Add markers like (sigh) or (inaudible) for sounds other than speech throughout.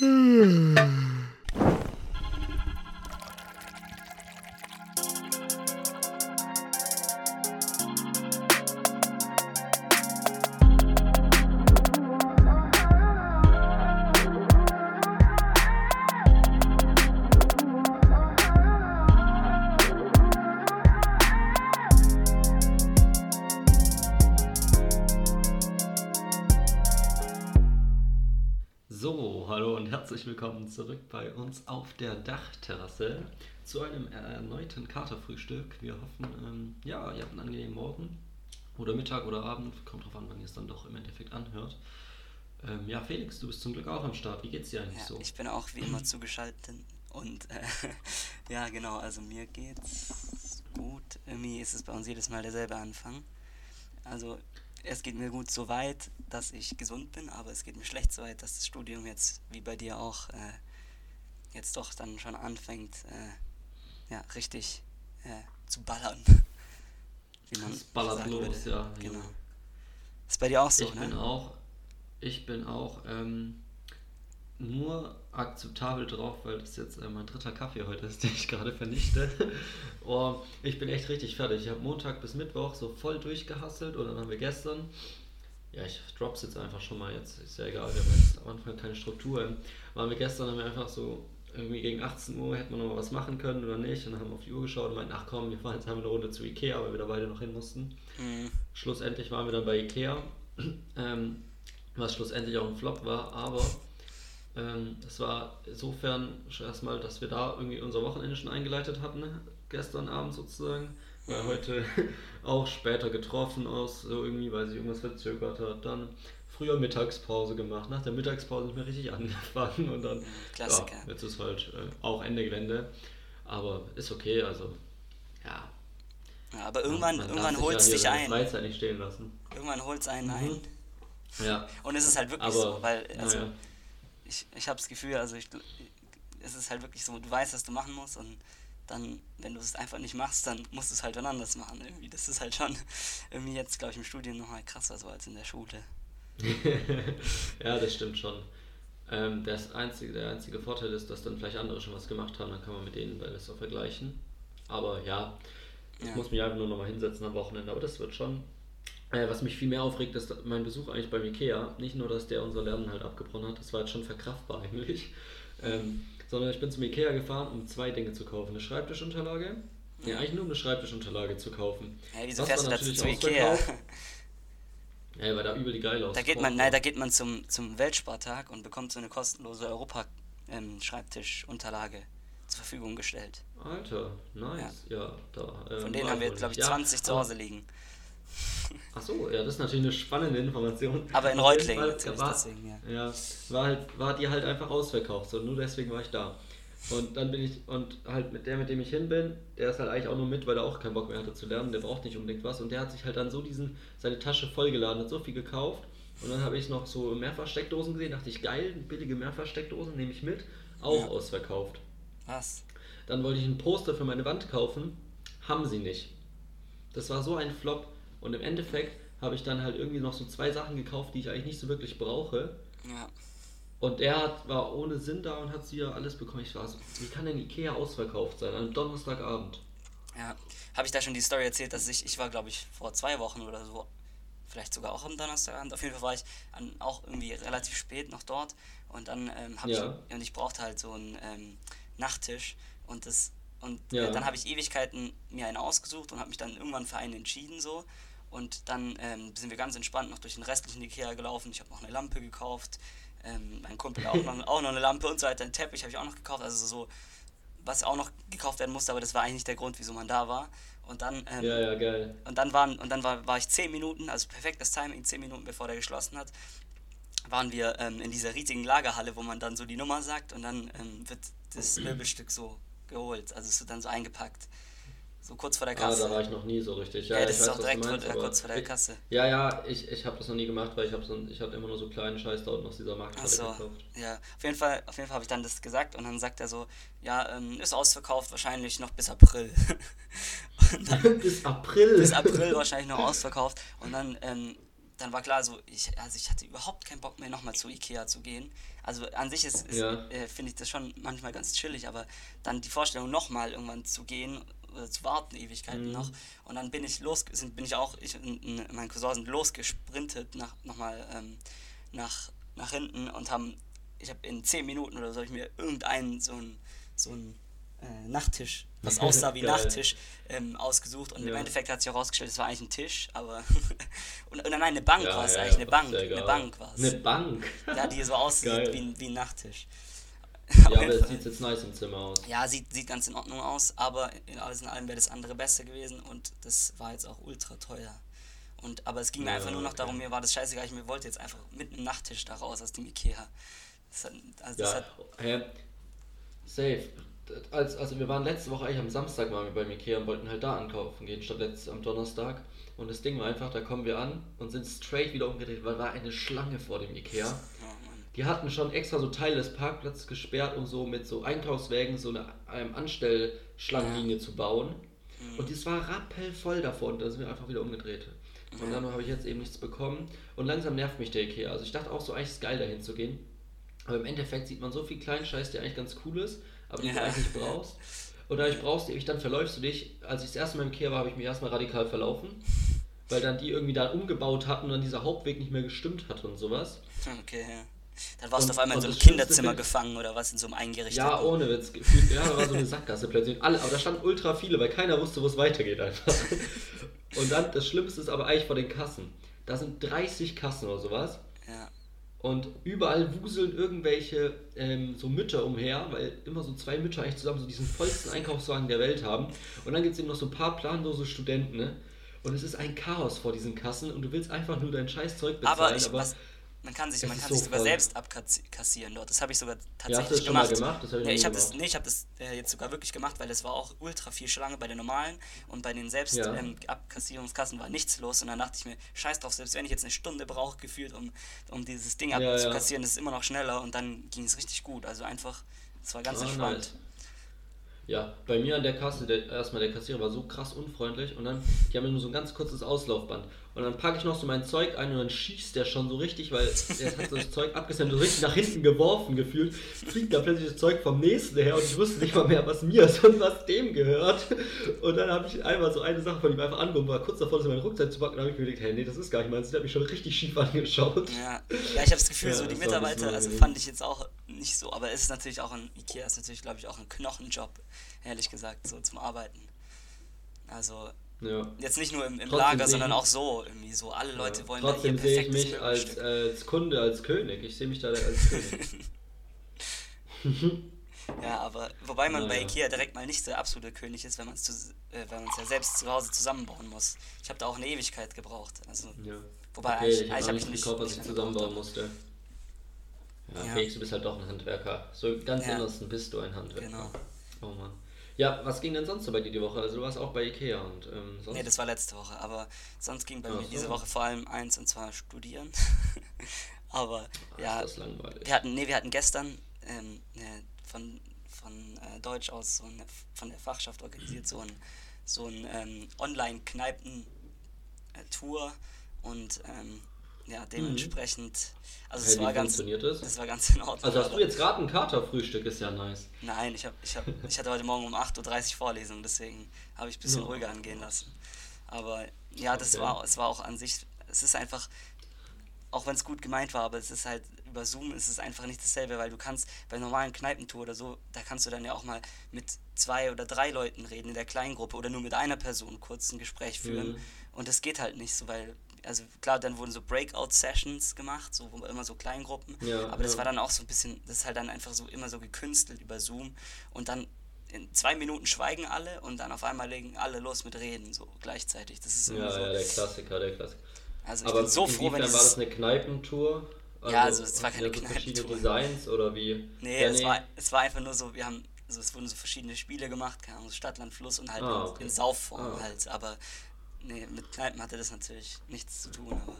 嗯。Zurück bei uns auf der Dachterrasse zu einem erneuten Katerfrühstück. Wir hoffen, ähm, ja, ihr habt einen angenehmen Morgen oder Mittag oder Abend, kommt drauf an, wann ihr es dann doch im Endeffekt anhört. Ähm, ja, Felix, du bist zum Glück auch am Start. Wie geht's dir eigentlich ja, so? Ich bin auch wie immer zugeschaltet und äh, (laughs) ja, genau, also mir geht's gut. Irgendwie ist es bei uns jedes Mal derselbe Anfang. Also es geht mir gut so weit, dass ich gesund bin, aber es geht mir schlecht so weit, dass das Studium jetzt, wie bei dir auch, äh, jetzt doch dann schon anfängt, äh, ja, richtig äh, zu ballern. Wie man es ballert los, ja. Genau. Ist bei dir auch so, ich ne? Bin auch, ich bin auch ähm, nur akzeptabel drauf, weil das jetzt äh, mein dritter Kaffee heute ist, (laughs) den ich gerade vernichte. oh, ich bin echt richtig fertig. Ich habe Montag bis Mittwoch so voll durchgehasselt und dann haben wir gestern, ja, ich drop's jetzt einfach schon mal jetzt, ist ja egal, wir haben jetzt am Anfang keine Struktur. Waren wir gestern, haben wir einfach so irgendwie gegen 18 Uhr hätten wir noch mal was machen können oder nicht und dann haben wir auf die Uhr geschaut und meinten, ach komm, wir fahren jetzt haben wir eine Runde zu Ikea, weil wir da beide noch hin mussten. Mhm. Schlussendlich waren wir dann bei Ikea, (clears throat) ähm, was schlussendlich auch ein Flop war, aber ähm, es war insofern erstmal, dass wir da irgendwie unser Wochenende schon eingeleitet hatten, gestern Abend sozusagen. Weil heute (laughs) auch später getroffen aus, so irgendwie, weil sich irgendwas verzögert hat. Dann früher Mittagspause gemacht, nach der Mittagspause nicht mehr richtig angefangen und dann. Klassiker. Ja, jetzt ist halt äh, auch Ende Gelände. Aber ist okay, also ja. ja aber irgendwann, irgendwann holt es dich ein. Freizeit nicht stehen lassen. Irgendwann holt es einen mhm. ein. Ja. Und es ist halt wirklich aber, so, weil, also, ja ich, ich habe das Gefühl, also ich, es ist halt wirklich so, du weißt, was du machen musst und dann, wenn du es einfach nicht machst, dann musst du es halt dann anders machen irgendwie. Das ist halt schon (laughs) irgendwie jetzt, glaube ich, im Studium nochmal krasser so als in der Schule. (laughs) ja, das stimmt schon. Ähm, das einzige, der einzige Vorteil ist, dass dann vielleicht andere schon was gemacht haben, dann kann man mit denen besser vergleichen. Aber ja, ich ja. muss mich einfach nur nochmal hinsetzen am Wochenende, aber das wird schon äh, was mich viel mehr aufregt, ist mein Besuch eigentlich beim Ikea. Nicht nur, dass der unser Lernen halt abgebrochen hat, das war jetzt schon verkraftbar eigentlich. Ähm, sondern ich bin zum Ikea gefahren, um zwei Dinge zu kaufen. Eine Schreibtischunterlage. Ja, eigentlich nur eine Schreibtischunterlage zu kaufen. Ja, wieso fährst du dazu zu Ikea? (laughs) Ja, weil da übel die geil aus. Da geht man, nein, da geht man zum, zum Weltspartag und bekommt so eine kostenlose Europa-Schreibtischunterlage ähm, zur Verfügung gestellt. Alter, nice. Ja, ja da. Ähm, Von denen haben wir, glaube ich, 20 ja, zu Hause liegen. (laughs) Achso, ja, das ist natürlich eine spannende Information. Aber in Reutlingen war, deswegen, ja. Ja, war, halt, war die halt einfach ausverkauft, so nur deswegen war ich da. Und dann bin ich, und halt mit der, mit dem ich hin bin, der ist halt eigentlich auch nur mit, weil er auch keinen Bock mehr hatte zu lernen, der braucht nicht unbedingt was. Und der hat sich halt dann so diesen, seine Tasche vollgeladen, hat so viel gekauft. Und dann habe ich noch so Mehrfachsteckdosen gesehen, dachte ich, geil, billige Mehrfachsteckdosen nehme ich mit, auch ja. ausverkauft. Was? Dann wollte ich ein Poster für meine Wand kaufen, haben sie nicht. Das war so ein Flop. Und im Endeffekt habe ich dann halt irgendwie noch so zwei Sachen gekauft, die ich eigentlich nicht so wirklich brauche. Ja. Und er hat, war ohne Sinn da und hat sie ja alles bekommen. Ich war so, wie kann denn Ikea ausverkauft sein, einem Donnerstagabend? Ja, habe ich da schon die Story erzählt, dass ich, ich war glaube ich vor zwei Wochen oder so, vielleicht sogar auch am Donnerstagabend, auf jeden Fall war ich an, auch irgendwie relativ spät noch dort und dann ähm, habe ja. ich, und ich brauchte halt so einen ähm, Nachttisch und das, und äh, ja. äh, dann habe ich Ewigkeiten mir einen ausgesucht und habe mich dann irgendwann für einen entschieden so und dann ähm, sind wir ganz entspannt noch durch den restlichen Ikea gelaufen. Ich habe noch eine Lampe gekauft. Ähm, mein Kumpel auch noch, auch noch eine Lampe und so weiter. Ein Teppich habe ich auch noch gekauft. Also so, was auch noch gekauft werden musste, aber das war eigentlich nicht der Grund, wieso man da war. Und dann, ähm, ja, ja, geil. Und dann, waren, und dann war, war ich 10 Minuten, also perfektes Timing, 10 Minuten bevor der geschlossen hat, waren wir ähm, in dieser riesigen Lagerhalle, wo man dann so die Nummer sagt und dann ähm, wird das Möbelstück so geholt. Also es wird dann so eingepackt. So kurz vor der Kasse. Ah, da war ich noch nie so richtig. Ja, ja das ist auch direkt meinst, kurz vor der Kasse. Ja, ja, ich, ich habe das noch nie gemacht, weil ich habe so, ich hab immer nur so kleinen Scheiß dort aus dieser Markthalle so, gekauft. Ja, auf jeden Fall, auf jeden Fall habe ich dann das gesagt und dann sagt er so, ja, ähm, ist ausverkauft, wahrscheinlich noch bis April. (laughs) dann, (laughs) bis April? Bis April wahrscheinlich noch ausverkauft und dann ähm, dann war klar, so, ich, also ich hatte überhaupt keinen Bock mehr, nochmal zu Ikea zu gehen. Also an sich ist, ist Ja. äh, finde ich das schon manchmal ganz chillig, aber dann die Vorstellung, nochmal irgendwann zu gehen oder zu warten, Ewigkeiten Mhm. noch. Und dann bin ich los, sind, bin ich auch, ich und mein Cousin sind losgesprintet nach, nochmal ähm, nach, nach hinten und haben, ich habe in 10 Minuten oder so, ich mir irgendeinen so einen so einen, äh, Nachttisch, was aussah wie Geil. Nachttisch, ähm, ausgesucht. Und im Ja. Endeffekt hat sich herausgestellt, es war eigentlich ein Tisch, aber. (laughs) und, und nein, eine Bank Ja, war es ja, eigentlich, eine Bank. Eine. Bank war es. Eine Bank. Ja, die so (laughs) aussieht wie, ein- wie ein Nachttisch. Ja, aber es sieht jetzt nice im Zimmer aus. Ja, sieht, sieht ganz in Ordnung aus, aber in alles in allem wäre das andere besser gewesen und das war jetzt auch ultra teuer. Und, aber es ging mir Ja, einfach nur noch okay. darum, mir war das scheißegal, ich mir wollte jetzt einfach mit einem Nachttisch da raus aus dem Ikea. Das hat, also Ja, hä? Safe. Als, also wir waren letzte Woche eigentlich am Samstag waren wir beim Ikea und wollten halt da ankaufen gehen, statt letztes am Donnerstag. Und das Ding war einfach, da kommen wir an und sind straight wieder umgedreht, weil war eine Schlange vor dem Ikea. Mann. Die hatten schon extra so Teile des Parkplatzes gesperrt, um so mit so Einkaufswägen so eine ähm, Anstellschlangenlinie zu bauen. Mhm. Und das war rappelvoll davon da sind wir einfach wieder umgedreht. Und dann habe ich jetzt eben nichts bekommen. Und langsam nervt mich der Ikea. Also ich dachte auch so, eigentlich ist es geil dahin zu gehen. Aber im Endeffekt sieht man so viel Kleinscheiß, der eigentlich ganz cool ist, aber den du Ja. eigentlich nicht brauchst. Und dadurch brauchst du ewig, dann verläufst du dich. Als ich das erste Mal im Ikea war, habe ich mich erstmal radikal verlaufen. Weil dann die irgendwie da umgebaut hatten und dann dieser Hauptweg nicht mehr gestimmt hat und sowas. Okay, ja. Dann warst du Und- auf einmal in so einem Kinderzimmer gefangen oder was, in so einem eingerichteten. Ja, ohne Witz. Gefühlt, ja, da war so eine Sackgasse plötzlich. Alle, aber da standen ultra viele, weil keiner wusste, wo es weitergeht einfach. Und dann, das Schlimmste ist aber eigentlich vor den Kassen. Da sind 30 Kassen oder sowas. Ja. Und überall wuseln irgendwelche ähm, so Mütter umher, weil immer so zwei Mütter eigentlich zusammen so diesen vollsten Einkaufswagen der Welt haben. Und dann gibt es eben noch so ein paar planlose Studenten, ne? Und es ist ein Chaos vor diesen Kassen und du willst einfach nur dein Scheißzeug bezahlen. Aber, ich, was, man kann sich, man kann so sich sogar voll. selbst abkassieren dort. Das habe ich sogar Ja, tatsächlich gemacht. gemacht? Das habe ich ja, habe das, nee, ich habe das äh, jetzt sogar wirklich gemacht, weil es war auch ultra viel Schlange bei den normalen und bei den selbst Ja. ähm, Abkassierungskassen war nichts los und dann dachte ich mir, scheiß drauf, selbst wenn ich jetzt eine Stunde brauche gefühlt, um, um dieses Ding Ja, ja. abzukassieren, das ist immer noch schneller und dann ging es richtig gut. Also einfach, es war ganz Ah, entspannt. nice. Ja, bei mir an der Kasse, der, erstmal der Kassierer war so krass unfreundlich und dann, die haben nur so ein ganz kurzes Auslaufband. Und dann packe ich noch so mein Zeug ein und dann schießt der schon so richtig, weil der hat so das Zeug abgesendet, so richtig nach hinten geworfen gefühlt. Fliegt da plötzlich das Zeug vom nächsten her und ich wusste nicht mal mehr, was mir ist und was dem gehört. Und dann habe ich einmal so eine Sache von ihm einfach angehoben, war kurz davor, das in meinen Rucksack zu packen, und habe ich mir gedacht, hey, nee, das ist gar nicht meins. Der hat mich schon richtig schief angeschaut. Ja, ja ich habe das Gefühl, Ja, so die Mitarbeiter, also fand ich jetzt auch nicht so, aber es ist natürlich auch ein, Ikea ist natürlich, glaube ich, auch ein Knochenjob, ehrlich gesagt, so zum Arbeiten. Also Ja. jetzt nicht nur im, im Trotzdem Lager, sondern auch so, irgendwie so, alle Leute wollen da ihr Trotzdem sehe ich mich als, äh, als Kunde, als König. Ich sehe mich da als König. (laughs) (laughs) Ja, aber wobei man bei Naja. Ikea direkt mal nicht der absolute König ist, wenn man es äh, ja selbst zu Hause zusammenbauen muss. Ich habe da auch eine Ewigkeit gebraucht. Also, Ja. Wobei, okay, eigentlich- ich eigentlich habe ich nicht- gekauft, was ich zusammenbauen musste. Ja, Ja. Felix, du bist halt doch ein Handwerker. So ganz Ja. innersten bist du ein Handwerker. Genau. Oh Mann. Ja, was ging denn sonst so bei dir die Woche? Also du warst auch bei Ikea und ähm, sonst? Nee, das war letzte Woche, aber sonst ging bei Ach mir so. diese Woche vor allem eins und zwar studieren. (laughs) aber Ach, ja, ist das langweilig. wir hatten, nee, wir hatten gestern ähm, ne, von, von äh, Deutsch aus so eine, von der Fachschaft organisiert so ein, so ein ähm, Online-Kneipen-Tour und ähm, ja, dementsprechend, also es Hey, Mhm. wie war ganz, funktioniert das? das war ganz in Ordnung. Also hast du jetzt gerade ein Katerfrühstück, ist ja nice. Nein, ich, hab, ich, hab, ich hatte heute Morgen um 8.30 Uhr Vorlesung, deswegen habe ich ein bisschen Ja. ruhiger angehen lassen. Aber ja, das Okay. war, es war auch an sich, es ist einfach, auch wenn es gut gemeint war, aber es ist halt, über Zoom ist es einfach nicht dasselbe, weil du kannst bei normalen Kneipentour oder so, da kannst du dann ja auch mal mit zwei oder drei Leuten reden in der Kleingruppe oder nur mit einer Person kurz ein Gespräch führen. Mhm. Und das geht halt nicht so, weil, also klar, dann wurden so Breakout-Sessions gemacht, so immer so Kleingruppen, Ja, aber das ja. war dann auch so ein bisschen, das ist halt dann einfach so immer so gekünstelt über Zoom und dann in zwei Minuten schweigen alle und dann auf einmal legen alle los mit Reden, so gleichzeitig. Das ist Ja, so. ja, der Klassiker, der Klassiker. Also ich Aber bin so froh, wenn inwiefern war das es. eine Kneipentour? Ja, also es war keine ja, so verschiedene Kneipentour. Designs oder wie? Nee, ja, es, War, es war einfach nur so, wir haben, also es wurden so verschiedene Spiele gemacht, keine Ahnung, Stadt, Land, Fluss und halt Ah, in, okay. in Saufform Ah, halt. Aber nee, mit Kneipen hatte das natürlich nichts zu tun. Aber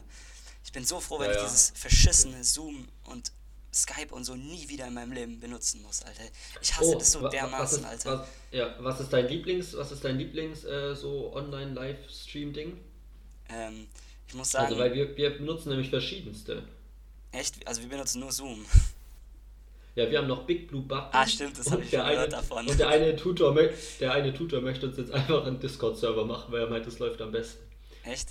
ich bin so froh, wenn Ja, ich dieses verschissene Zoom und Skype und so nie wieder in meinem Leben benutzen muss, Alter. Ich hasse das so Oh, wa- was dermaßen, ist, Alter. Was, ja, was ist dein Lieblings, was ist dein Lieblings äh, so Online-Livestream-Ding? Ähm, Ich muss sagen. Also, weil wir, wir benutzen nämlich verschiedenste. Echt? Also, wir benutzen nur Zoom. Ja, wir haben noch Big Blue Button. Ah, stimmt, das habe ich schon gehört davon. Und der eine, Tutor, der eine Tutor möchte uns jetzt einfach einen Discord-Server machen, weil er meint, das läuft am besten. Echt?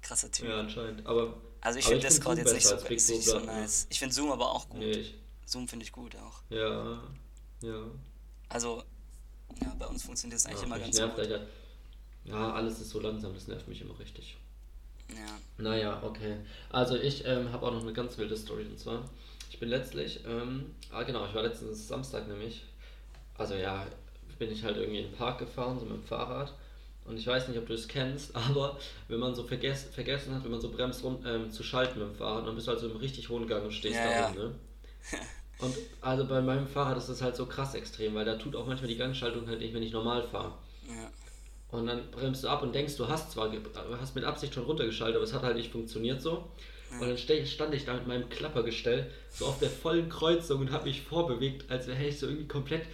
Krasser Typ. Ja, anscheinend. Aber, also ich finde Discord find jetzt nicht so, ist nicht so nice. Ich finde Zoom aber auch gut. Nee, ich Zoom finde ich gut auch. Ja, ja. Also, ja, bei uns funktioniert das eigentlich ja, immer ganz gut. Halt, ja, alles ist so langsam, das nervt mich immer richtig. Ja. Naja, okay. Also ich ähm, habe auch noch eine ganz wilde Story und zwar, ich bin letztlich, ähm, ah genau, ich war letztens Samstag nämlich, also ja, bin ich halt irgendwie in den Park gefahren, so mit dem Fahrrad. Und ich weiß nicht, ob du es kennst, (laughs) aber wenn man so vergess, vergessen hat, wenn man so bremst, rum, ähm, zu schalten mit dem Fahrrad, dann bist du halt so im richtig hohen Gang und stehst ja, da ja. rum, ne? (laughs) und also bei meinem Fahrrad ist das halt so krass extrem, weil da tut auch manchmal die Gangschaltung halt nicht, wenn ich normal fahre. Ja. Und dann bremst du ab und denkst, du hast zwar hast mit Absicht schon runtergeschaltet, aber es hat halt nicht funktioniert so. Und dann stand ich da mit meinem Klappergestell so auf der vollen Kreuzung und habe mich vorbewegt, als wäre ich so irgendwie komplett,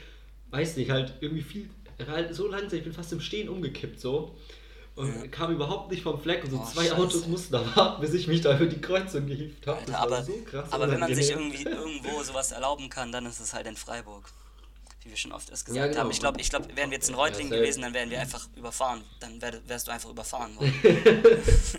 weiß nicht, halt irgendwie viel, halt so langsam, ich bin fast im Stehen umgekippt so. Und ja. kam überhaupt nicht vom Fleck und so oh, zwei Scheiße. Autos mussten da warten, bis ich mich da über die Kreuzung gehievt habe. Das aber, so krass. Aber wenn man sich irgendwie irgendwo sowas erlauben kann, dann ist es halt in Freiburg wie wir schon oft erst gesagt ja, genau. haben. Ich glaube, ich glaub, wären wir jetzt in Reutlingen ja, gewesen, dann wären wir einfach überfahren. Dann wär, wärst du einfach überfahren worden.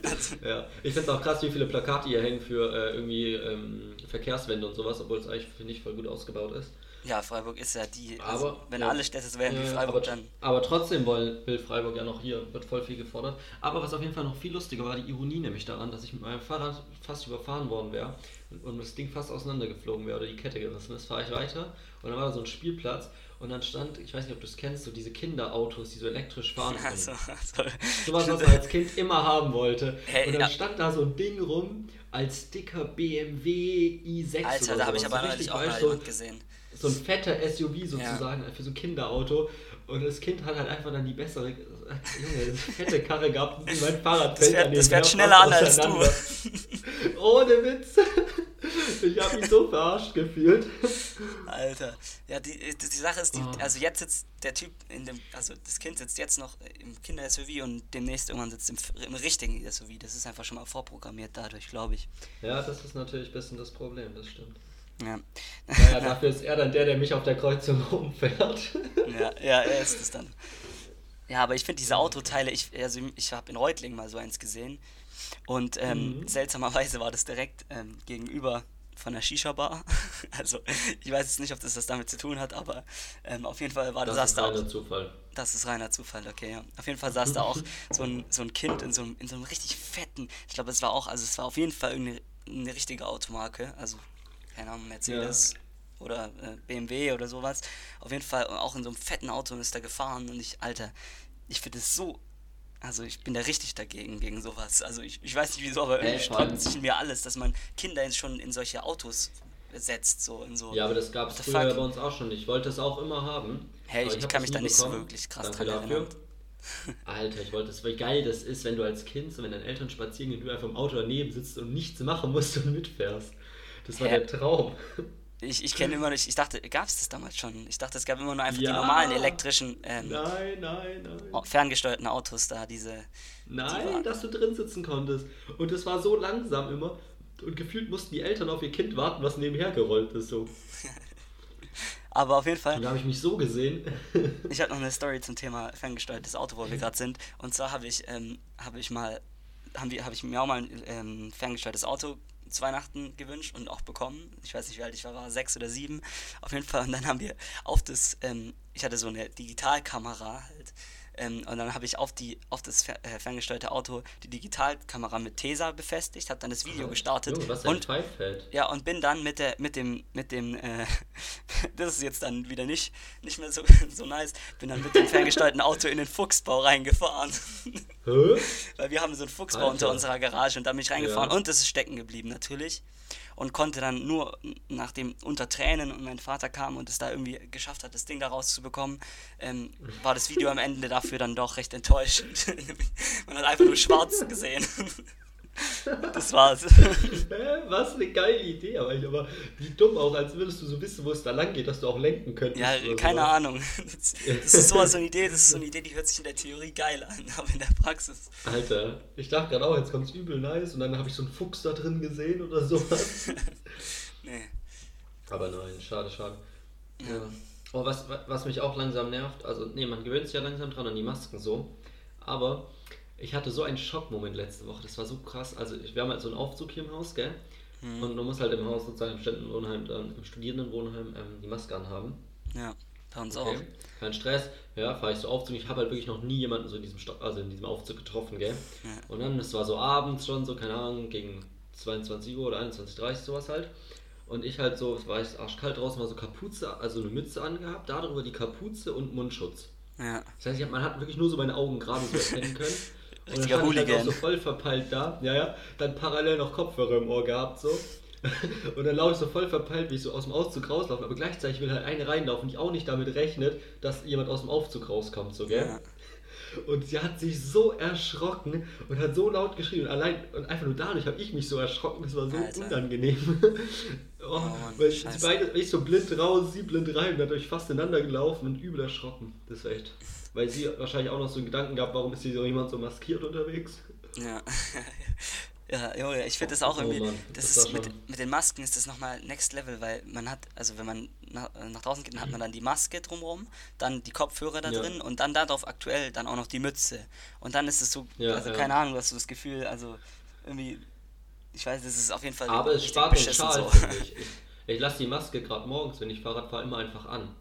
also. (laughs) (laughs) Ja, ich finde es auch krass, wie viele Plakate hier hängen für äh, irgendwie ähm, Verkehrswende und sowas, obwohl es eigentlich, finde ich, voll gut ausgebaut ist. Ja, Freiburg ist ja die. Also, aber, wenn ja, alle Städte so wären wie Freiburg, aber, dann. Aber trotzdem will, will Freiburg ja noch hier, wird voll viel gefordert. Aber was auf jeden Fall noch viel lustiger war, die Ironie nämlich daran, dass ich mit meinem Fahrrad fast überfahren worden wäre und, und das Ding fast auseinandergeflogen wäre oder die Kette gerissen ist, fahre ich weiter und dann war da so ein Spielplatz und dann stand, ich weiß nicht, ob du es kennst, so diese Kinderautos, die so elektrisch fahren können. Also, also, so was, was man (laughs) als Kind immer haben wollte. Hey, und dann ja. stand da so ein Ding rum als dicker BMW i6 Alter, da habe ich aber neulich auch mal so, gesehen. So ein fetter SUV sozusagen ja. für so ein Kinderauto. Und das Kind hat halt einfach dann die bessere, (laughs) Junge, fette Karre gehabt und mein Fahrrad fällt Das fährt, das fährt schneller an als du. (laughs) Ohne Witz. Ich habe mich so verarscht gefühlt. Alter. Ja, die, die, die Sache ist, die, oh. also jetzt sitzt der Typ in dem, also das Kind sitzt jetzt noch im Kinder-SUV und demnächst irgendwann sitzt im, im richtigen SUV. Das ist einfach schon mal vorprogrammiert dadurch, glaube ich. Ja, das ist natürlich ein bisschen das Problem, das stimmt. Ja. Naja, dafür ist er dann der, der mich auf der Kreuzung (laughs) rumfährt. Ja, ja er ist es dann. Ja, aber ich finde diese Autoteile, ich, also ich habe in Reutlingen mal so eins gesehen. Und ähm, mhm. seltsamerweise war das direkt ähm, gegenüber von der Shisha-Bar. (laughs) Also ich weiß jetzt nicht, ob das was damit zu tun hat, aber ähm, auf jeden Fall war das. Das ist reiner Zufall. Das ist reiner Zufall, okay, ja. Auf jeden Fall saß da auch so ein, so ein Kind in so, einem, in so einem richtig fetten, ich glaube, es war auch, also es war auf jeden Fall eine, eine richtige Automarke, also keine Ahnung, Mercedes ja. oder äh, BMW oder sowas. Auf jeden Fall auch in so einem fetten Auto ist er gefahren und ich, Alter, ich finde es so also ich bin da richtig dagegen, gegen sowas. Also ich, ich weiß nicht wieso, aber irgendwie hey, sträubt sich in mir alles, dass man Kinder jetzt schon in solche Autos setzt, so in so. Ja, aber das gab es früher fuck? bei uns auch schon. Ich wollte es auch immer haben. Hey, ich, ich kann mich da nicht bekommen. so wirklich krass Danke dran erinnern. (laughs) (laughs) Alter, ich wollte es, wie geil das ist, wenn du als Kind, so wenn deine Eltern spazieren gehen, du einfach im Auto daneben sitzt und nichts machen musst und mitfährst. Das war Hä? der Traum. Ich, ich kenne immer nicht, ich dachte, gab es das damals schon? Ich dachte, es gab immer nur einfach ja. die normalen elektrischen, ähm, nein, nein, nein. ferngesteuerten Autos da, diese. Nein, die dass du drin sitzen konntest. Und es war so langsam immer. Und gefühlt mussten die Eltern auf ihr Kind warten, was nebenher gerollt ist. So. (laughs) Aber auf jeden Fall. Und da habe ich mich so gesehen. (laughs) ich habe noch eine Story zum Thema ferngesteuertes Auto, wo wir gerade sind. Und zwar habe ich, ähm, habe ich mal, habe ich mir auch mal ein ähm, ferngesteuertes Auto zu Weihnachten gewünscht und auch bekommen. Ich weiß nicht, wie alt ich war, war sechs oder sieben. Auf jeden Fall. Und dann haben wir auf das, ähm, ich hatte so eine Digitalkamera halt ähm, und dann habe ich auf, die, auf das fer äh, ferngesteuerte Auto die Digitalkamera mit Tesa befestigt, habe dann das Video gestartet. Oh, was und, ja, und bin dann mit, der, mit dem, mit dem äh, (laughs) das ist jetzt dann wieder nicht, nicht mehr so, (laughs) so nice, bin dann mit dem ferngesteuerten Auto in den Fuchsbau reingefahren. (laughs) Weil wir haben so einen Fuchsbau Alter. unter unserer Garage und da bin ich reingefahren ja. und es ist stecken geblieben natürlich und konnte dann nur nachdem unter Tränen und mein Vater kam und es da irgendwie geschafft hat, das Ding da rauszubekommen, ähm, war das Video am Ende dafür dann doch recht enttäuschend. (laughs) Man hat einfach nur schwarz gesehen. Das war's. (laughs) Was eine geile Idee, aber, ich, aber wie dumm auch, als würdest du so wissen, wo es da lang geht, dass du auch lenken könntest. Ja, keine so. Ahnung. Das, das ist sowas so eine Idee, das ist so eine Idee, die hört sich in der Theorie geil an, aber in der Praxis. Alter, ich dachte gerade auch, jetzt kommt es übel nice und dann habe ich so einen Fuchs da drin gesehen oder sowas. (laughs) nee. Aber nein, schade, schade. Ja. ja. Oh, was, was mich auch langsam nervt, also nee, man gewöhnt sich ja langsam dran an die Masken so, aber ich hatte so einen Schockmoment letzte Woche, das war so krass. Also wir haben halt so einen Aufzug hier im Haus, gell? Mhm. Und du musst halt im Haus sozusagen im Studentenwohnheim, dann im Studierendenwohnheim ähm, die Maske anhaben. Ja, bei uns okay. auch. Kein Stress, ja, fahre ich so Aufzug. Ich habe halt wirklich noch nie jemanden so in diesem, Sto also in diesem Aufzug getroffen, gell? Ja. Und dann, es war so abends schon, so, keine Ahnung, gegen 22 Uhr oder 21.30 Uhr sowas halt. Und ich halt so, es war ich arschkalt draußen, war so Kapuze, also eine Mütze angehabt, darüber die Kapuze und Mundschutz. Ja. Das heißt, hab, man hat wirklich nur so meine Augen gerade so erkennen (laughs) können. Und dann stand ich halt auch so voll verpeilt da. Ja, ja. Dann parallel noch Kopfhörer im Ohr gehabt, so. (laughs) Und dann laufe ich so voll verpeilt, wie ich so aus dem Aufzug rauslaufe. Aber gleichzeitig will halt eine reinlaufen, die auch nicht damit rechnet, dass jemand aus dem Aufzug rauskommt, so, gell? Ja. Und sie hat sich so erschrocken und hat so laut geschrien. Und allein und einfach nur dadurch habe ich mich so erschrocken. Das war so Alter. unangenehm. (laughs) oh, oh Mann, weil sie beide, ich so blind raus, sie blind rein, dadurch fast ineinander gelaufen und übel erschrocken. Das war echt weil sie wahrscheinlich auch noch so einen Gedanken gab, warum ist hier so jemand so maskiert unterwegs. Ja. (laughs) Ja, jo, ich finde das auch oh, irgendwie, Mann, das, das ist mit, mit den Masken ist das nochmal next level, weil man hat, also wenn man nach, äh, nach draußen geht, dann hat man dann die Maske drumherum, dann die Kopfhörer da ja. drin und dann darauf aktuell dann auch noch die Mütze. Und dann ist es so, ja, also ja. keine Ahnung, hast du das Gefühl, also irgendwie, ich weiß, das ist auf jeden Fall. Aber es spart den Schal, so. ich. Ich, ich lasse die Maske gerade morgens, wenn ich Fahrrad fahre, immer einfach an.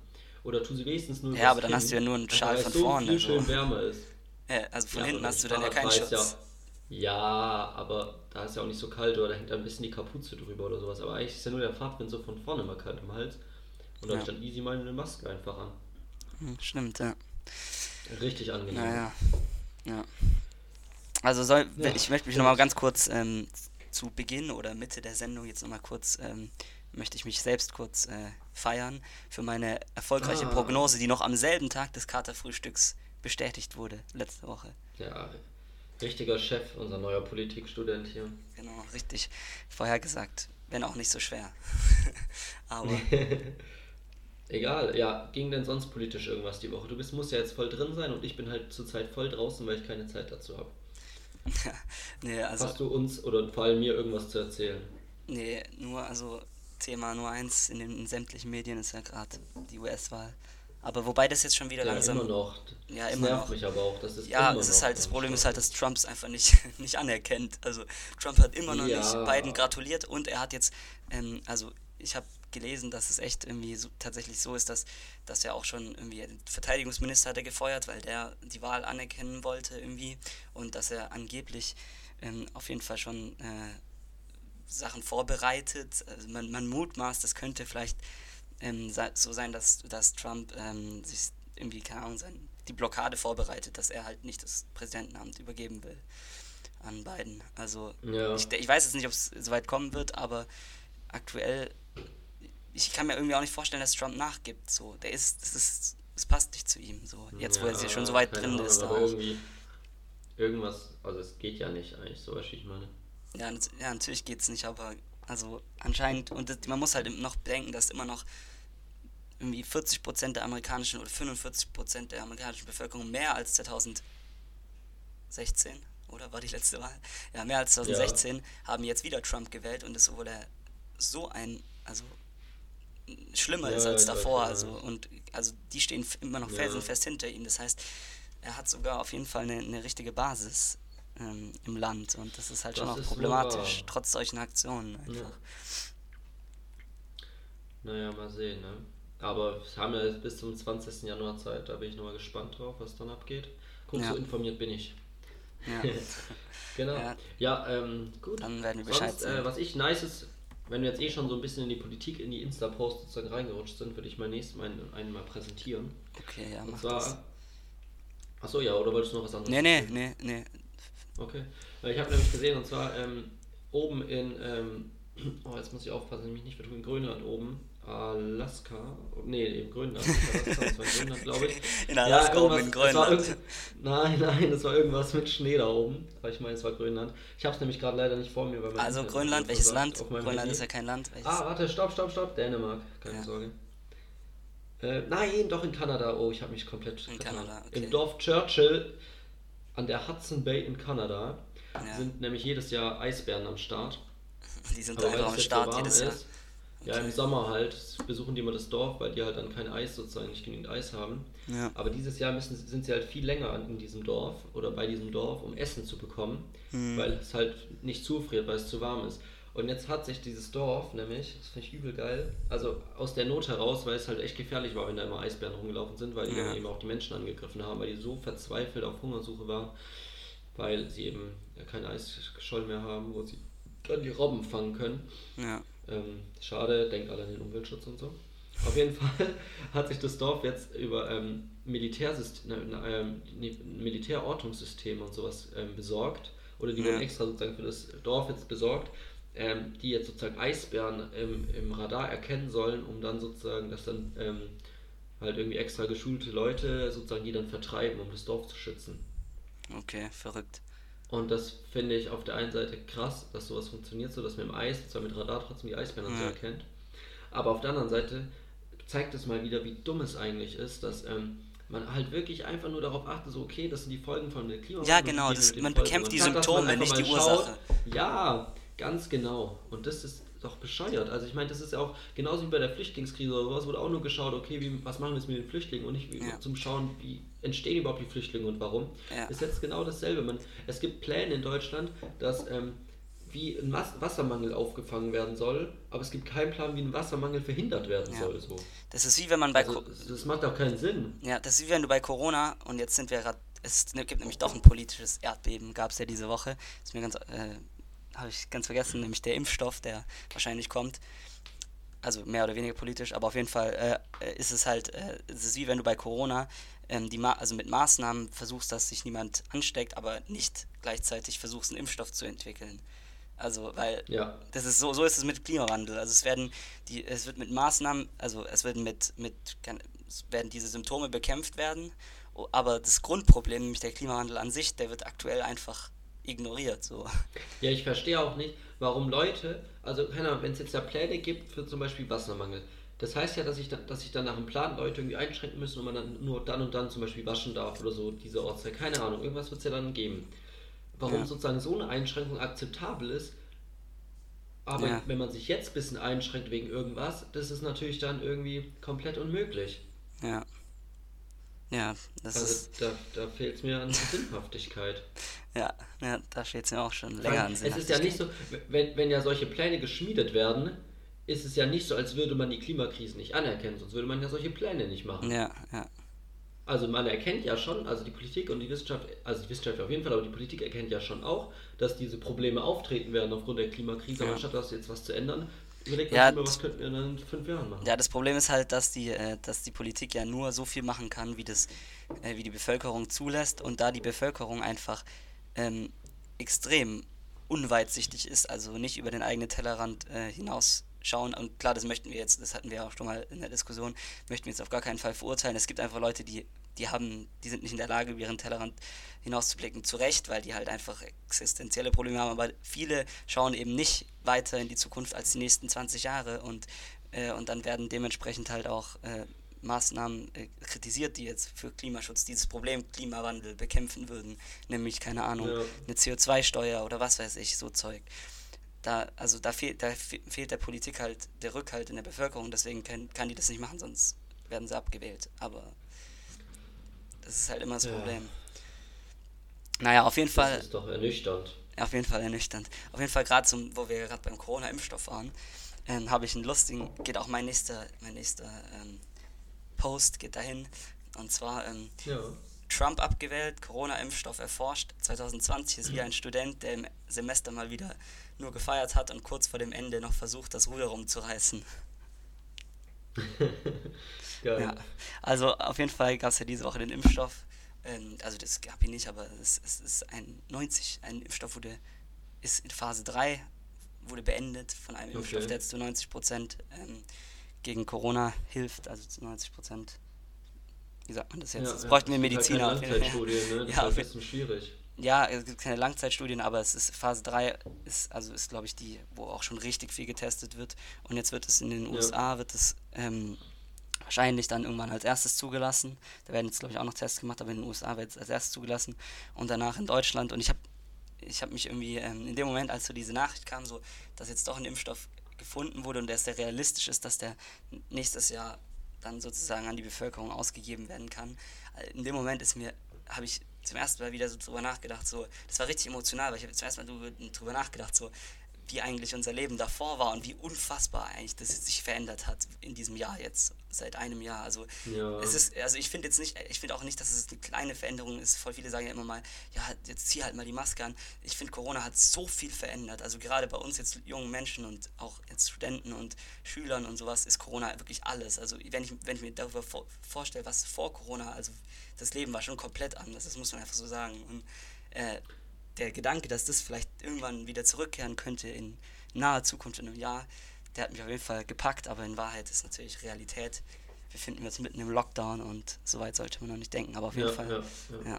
Oder tu sie wenigstens nur Ja, aber dann hin, hast du ja nur einen Schal von vorne. Viel so. schön wärmer ist. Ja, also von ja, hinten hast du dann ja keinen Schutz. Ja, ja, aber da ist ja auch nicht so kalt oder da hängt ein bisschen die Kapuze drüber oder sowas. Aber eigentlich ist ja nur der Fahrtwind so von vorne immer kalt im Hals. Und da ja. dann easy mal eine Maske einfach an. Hm, stimmt, ja. Richtig angenehm. Naja, ja. Also soll, ja, ich möchte mich nochmal ganz kurz ähm, zu Beginn oder Mitte der Sendung jetzt nochmal kurz ähm, möchte ich mich selbst kurz äh, feiern für meine erfolgreiche ah. Prognose, die noch am selben Tag des Katerfrühstücks bestätigt wurde, letzte Woche. Ja, richtiger Chef, unser neuer Politikstudent hier. Genau, richtig vorhergesagt, wenn auch nicht so schwer. (laughs) Aber. (laughs) Egal, ja, ging denn sonst politisch irgendwas die Woche? Du bist, musst ja jetzt voll drin sein und ich bin halt zurzeit voll draußen, weil ich keine Zeit dazu habe. (laughs) nee, also, Hast du uns oder vor allem mir irgendwas zu erzählen? Nee, nur, also Thema Nummer eins in den in sämtlichen Medien ist ja gerade die US-Wahl. Aber wobei das jetzt schon wieder ja, langsam. Immer noch. Ja, immer nervt noch. mich aber auch. Das ist ja, es ist halt, das Problem ist halt, dass Trump es einfach nicht, (laughs) nicht anerkennt. Also Trump hat immer noch ja. nicht Biden gratuliert und er hat jetzt, ähm, also ich habe gelesen, dass es echt irgendwie so, tatsächlich so ist, dass, dass er auch schon irgendwie den Verteidigungsminister hat er gefeuert, weil der die Wahl anerkennen wollte irgendwie und dass er angeblich ähm, auf jeden Fall schon äh, Sachen vorbereitet. Also man, man mutmaßt, das könnte vielleicht ähm, so sein, dass, dass Trump ähm, sich irgendwie, keine Ahnung, sein, die Blockade vorbereitet, dass er halt nicht das Präsidentenamt übergeben will an Biden. Also ja. ich, ich weiß jetzt nicht, ob es so weit kommen wird, aber aktuell, ich kann mir irgendwie auch nicht vorstellen, dass Trump nachgibt. So, der ist, das ist, es passt nicht zu ihm. So, jetzt ja, wo er schon so weit drin Ahnung, ist. Aber irgendwie irgendwas, also es geht ja nicht eigentlich, so was ich meine. Ja, ja natürlich geht es nicht, aber also anscheinend, und man muss halt noch bedenken, dass immer noch irgendwie 40% der amerikanischen oder 45% der amerikanischen Bevölkerung mehr als 2016 oder war die letzte Wahl? Ja, mehr als 2016 ja. haben jetzt wieder Trump gewählt und es wurde so ein, also schlimmer ja, ist als davor. Also und also die stehen immer noch felsenfest ja. hinter ihm. Das heißt, er hat sogar auf jeden Fall eine, eine richtige Basis ähm, im Land und das ist halt das schon auch problematisch, wahr. trotz solchen Aktionen einfach. Ja. Naja, mal sehen, ne? Aber wir haben ja bis zum 20. Januar Zeit, da bin ich nochmal gespannt drauf, was dann abgeht. Guck, ja. so informiert bin ich. Ja. (laughs) genau. Ja, ja ähm, gut. Dann werden wir Sonst, äh, was ich nice ist, wenn wir jetzt eh schon so ein bisschen in die Politik, in die Insta-Post sozusagen reingerutscht sind, würde ich mal nächstes Mal einen, einen mal präsentieren. Okay, ja, Und zwar, Achso, ja, oder wolltest du noch was anderes? Nee, nee, nee, nee. Okay. Ich habe nämlich gesehen, und zwar ähm, oben in, ähm, (clears throat) oh, jetzt muss ich aufpassen, nämlich nicht vertun, in Grönland oben, Alaska. Nee, in Grönland. Alaska, das (laughs) war Grönland, glaube ich. In Alaska ja, oben in Grönland. Nein, nein, es war irgendwas mit Schnee da oben. Aber ich meine, es war Grönland. Ich habe es nämlich gerade leider nicht vor mir. Weil also Grönland, welches Land? Grönland Handy. ist ja kein Land. Welches? Ah, warte, stopp, stopp, stopp. Dänemark, keine ja. Sorge. Äh, nein, doch in Kanada. Oh, ich habe mich komplett. In. Kanada, okay. Im Dorf Churchill an der Hudson Bay in Kanada ja. sind nämlich jedes Jahr Eisbären am Start. Die sind einfach am Start so jedes Jahr. Ist, ja, im Sommer halt besuchen die immer das Dorf, weil die halt dann kein Eis sozusagen, nicht genügend Eis haben. Ja. Aber dieses Jahr müssen, sind sie halt viel länger in diesem Dorf oder bei diesem Dorf, um Essen zu bekommen, mhm. weil es halt nicht zufriert, weil es zu warm ist. Und jetzt hat sich dieses Dorf nämlich, das finde ich übel geil, also aus der Not heraus, weil es halt echt gefährlich war, wenn da immer Eisbären rumgelaufen sind, weil die ja. dann eben auch die Menschen angegriffen haben, weil die so verzweifelt auf Hungersuche waren, weil sie eben kein Eisscholl mehr haben, wo sie dann die Robben fangen können. Ja. Ähm, schade, denkt alle an den Umweltschutz und so. Auf jeden (laughs) Fall hat sich das Dorf jetzt über ähm, Militärsystem, ähm, Militärortungssysteme und sowas ähm, besorgt. Oder die ja. wurden extra sozusagen für das Dorf jetzt besorgt, ähm, die jetzt sozusagen Eisbären im, im Radar erkennen sollen, um dann sozusagen, dass dann ähm, halt irgendwie extra geschulte Leute sozusagen die dann vertreiben, um das Dorf zu schützen. Okay, verrückt. Und das finde ich auf der einen Seite krass, dass sowas funktioniert, so dass man im Eis, zwar mit Radar trotzdem die Eisbären ja. so erkennt. Aber auf der anderen Seite zeigt es mal wieder, wie dumm es eigentlich ist, dass ähm, man halt wirklich einfach nur darauf achtet, so okay, das sind die Folgen von der Klimawandel. Ja, genau, das, man bekämpft die Symptome, nicht die Ursache. Ja, ganz genau. Und das ist doch bescheuert. Also ich meine, das ist ja auch genauso wie bei der Flüchtlingskrise oder sowas, wurde auch nur geschaut, okay, wie, was machen wir jetzt mit den Flüchtlingen und nicht ja. zum Schauen, wie entstehen überhaupt die Flüchtlinge und warum. Ja. Ist jetzt genau dasselbe. Man, es gibt Pläne in Deutschland, dass ähm, wie ein Wassermangel aufgefangen werden soll, aber es gibt keinen Plan, wie ein Wassermangel verhindert werden ja. soll. So. Das ist wie wenn man bei also, das macht auch keinen Sinn. Ja, das ist wie wenn du bei Corona und jetzt sind wir gerade es gibt nämlich doch ein politisches Erdbeben, gab es ja diese Woche. Ist mir ganz äh, habe ich ganz vergessen, nämlich der Impfstoff, der wahrscheinlich kommt. Also mehr oder weniger politisch, aber auf jeden Fall äh, ist es halt, äh, es ist wie wenn du bei Corona ähm, die Ma also mit Maßnahmen versuchst, dass sich niemand ansteckt, aber nicht gleichzeitig versuchst, einen Impfstoff zu entwickeln. Also, weil ja. das ist so, so ist es mit Klimawandel. Also es werden die, es wird mit Maßnahmen, also es werden mit, mit es werden diese Symptome bekämpft werden, aber das Grundproblem, nämlich der Klimawandel an sich, der wird aktuell einfach ignoriert. So. Ja, ich verstehe auch nicht, warum Leute, also keine Ahnung, wenn es jetzt ja Pläne gibt für zum Beispiel Wassermangel, das heißt ja, dass ich, dann, dass ich dann nach einem Plan Leute irgendwie einschränken müssen und man dann nur dann und dann zum Beispiel waschen darf oder so, diese Ortszeit. Keine Ahnung, irgendwas wird es ja dann geben. Warum ja. sozusagen so eine Einschränkung akzeptabel ist, aber ja. wenn man sich jetzt ein bisschen einschränkt wegen irgendwas, das ist natürlich dann irgendwie komplett unmöglich. Ja. Ja, das also ist. Da, da fehlt es mir an Sinnhaftigkeit. (laughs) ja, ja, da fehlt es mir auch schon länger an Sinnhaftigkeit. Es ist ja nicht so, wenn, wenn ja solche Pläne geschmiedet werden, ist es ja nicht so, als würde man die Klimakrise nicht anerkennen, sonst würde man ja solche Pläne nicht machen. Ja, ja. Also man erkennt ja schon, also die Politik und die Wissenschaft, also die Wissenschaft auf jeden Fall, aber die Politik erkennt ja schon auch, dass diese Probleme auftreten werden aufgrund der Klimakrise, ja. aber anstatt das jetzt was zu ändern, Überlegt ja, mal, was könnten wir in fünf Jahren machen? Ja, das Problem ist halt, dass die, äh, dass die Politik ja nur so viel machen kann, wie, das, äh, wie die Bevölkerung zulässt. Und da die Bevölkerung einfach ähm, extrem unweitsichtig ist, also nicht über den eigenen Tellerrand äh, hinausschauen. Und klar, das möchten wir jetzt, das hatten wir auch schon mal in der Diskussion, möchten wir jetzt auf gar keinen Fall verurteilen. Es gibt einfach Leute, die die haben, die sind nicht in der Lage, über ihren Tellerrand hinauszublicken. Zu Recht, weil die halt einfach existenzielle Probleme haben. Aber viele schauen eben nicht weiter in die Zukunft als die nächsten 20 Jahre und, äh, und dann werden dementsprechend halt auch äh, Maßnahmen äh, kritisiert, die jetzt für Klimaschutz dieses Problem Klimawandel bekämpfen würden. Nämlich, keine Ahnung, ja. eine CO2-Steuer oder was weiß ich, so Zeug. Da, also da, fehl, da fehlt der Politik halt der Rückhalt in der Bevölkerung, deswegen kann, kann die das nicht machen, sonst werden sie abgewählt. Aber das ist halt immer das ja. Problem. Naja, auf jeden das Fall. Das ist doch ernüchternd. Auf jeden Fall ernüchternd. Auf jeden Fall gerade wo wir gerade beim Corona-Impfstoff waren, ähm, habe ich einen lustigen, geht auch mein nächster, mein nächster ähm, Post, geht dahin. Und zwar ähm, ja. Trump abgewählt, Corona-Impfstoff erforscht. 2020 ist wieder ein Student, der im Semester mal wieder nur gefeiert hat und kurz vor dem Ende noch versucht, das Ruder rumzureißen. (laughs) Ja. Also auf jeden Fall gab es ja diese Woche den Impfstoff. Ähm, also das gab ihn nicht, aber es, es, ist ein 90, ein Impfstoff wurde, ist in Phase 3, wurde beendet von einem okay. Impfstoff, der jetzt zu 90 Prozent ähm, gegen Corona hilft, also zu 90 Prozent. Wie sagt man das jetzt? Ja, das bräuchten wir Mediziner. Halt Langzeitstudien, ne? (laughs) Das ja, ist ein bisschen schwierig. Ja, es gibt keine Langzeitstudien, aber es ist Phase 3 ist, also ist, glaube ich, die, wo auch schon richtig viel getestet wird. Und jetzt wird es in den USA, ja. wird es ähm, wahrscheinlich dann irgendwann als erstes zugelassen. Da werden jetzt, glaube ich, auch noch Tests gemacht, aber in den USA wird es als erstes zugelassen und danach in Deutschland. Und ich habe ich hab mich irgendwie ähm, in dem Moment, als so diese Nachricht kam, so, dass jetzt doch ein Impfstoff gefunden wurde und der sehr realistisch ist, dass der nächstes Jahr dann sozusagen an die Bevölkerung ausgegeben werden kann. In dem Moment ist mir, habe ich zum ersten Mal wieder so drüber nachgedacht, so, das war richtig emotional, weil ich habe zum ersten Mal drüber nachgedacht, so, wie eigentlich unser Leben davor war und wie unfassbar eigentlich das sich verändert hat in diesem Jahr jetzt, seit einem Jahr. Also ja. es ist, also ich finde jetzt nicht, ich finde auch nicht, dass es eine kleine Veränderung ist. Voll viele sagen ja immer mal, ja, jetzt zieh halt mal die Maske an. Ich finde, Corona hat so viel verändert. Also gerade bei uns jetzt jungen Menschen und auch jetzt Studenten und Schülern und sowas ist Corona wirklich alles. Also wenn ich, wenn ich mir darüber vor, vorstelle, was vor Corona, also das Leben war schon komplett anders, das muss man einfach so sagen. Und äh, der Gedanke, dass das vielleicht irgendwann wieder zurückkehren könnte in naher Zukunft, in einem Jahr, der hat mich auf jeden Fall gepackt, aber in Wahrheit ist natürlich Realität. Wir finden uns mitten im Lockdown und so weit sollte man noch nicht denken, aber auf jeden ja, Fall. Ja, ja.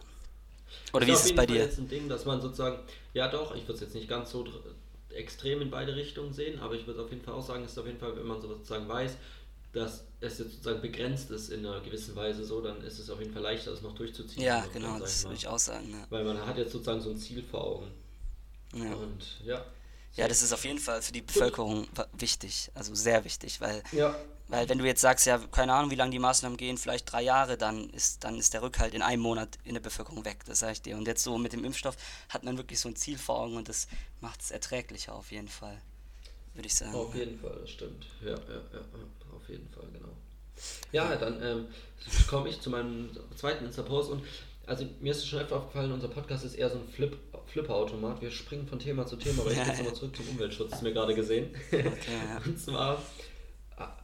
Oder ist wie ist es bei Fall dir? jetzt ein Ding, dass man sozusagen, ja doch, ich würde es jetzt nicht ganz so extrem in beide Richtungen sehen, aber ich würde auf jeden Fall auch sagen, es ist auf jeden Fall, wenn man sozusagen weiß, dass es jetzt sozusagen begrenzt ist in einer gewissen Weise so, dann ist es auf jeden Fall leichter, das noch durchzuziehen. Ja, genau, das würde ich auch sagen. Ja. Weil man hat jetzt sozusagen so ein Ziel vor Augen. Ja. Und ja. Ja, das ist auf jeden Fall für die Bevölkerung wichtig, also sehr wichtig, weil, ja. weil wenn du jetzt sagst, ja, keine Ahnung, wie lange die Maßnahmen gehen, vielleicht drei Jahre, dann ist, dann ist der Rückhalt in einem Monat in der Bevölkerung weg, das sage ich dir. Und jetzt so mit dem Impfstoff hat man wirklich so ein Ziel vor Augen und das macht es erträglicher auf jeden Fall, würde ich sagen. Auf jeden Fall, das stimmt. Ja, ja, ja, auf jeden Fall, genau. Ja, dann ähm, komme ich zu meinem zweiten Insta-Post und also mir ist es schon öfter aufgefallen, unser Podcast ist eher so ein Flip, Flipper-Automat. Wir springen von Thema zu Thema, aber ich gehe jetzt (laughs) nochmal zurück zum Umweltschutz, das ist mir gerade gesehen. Okay, ja. (laughs) Und zwar,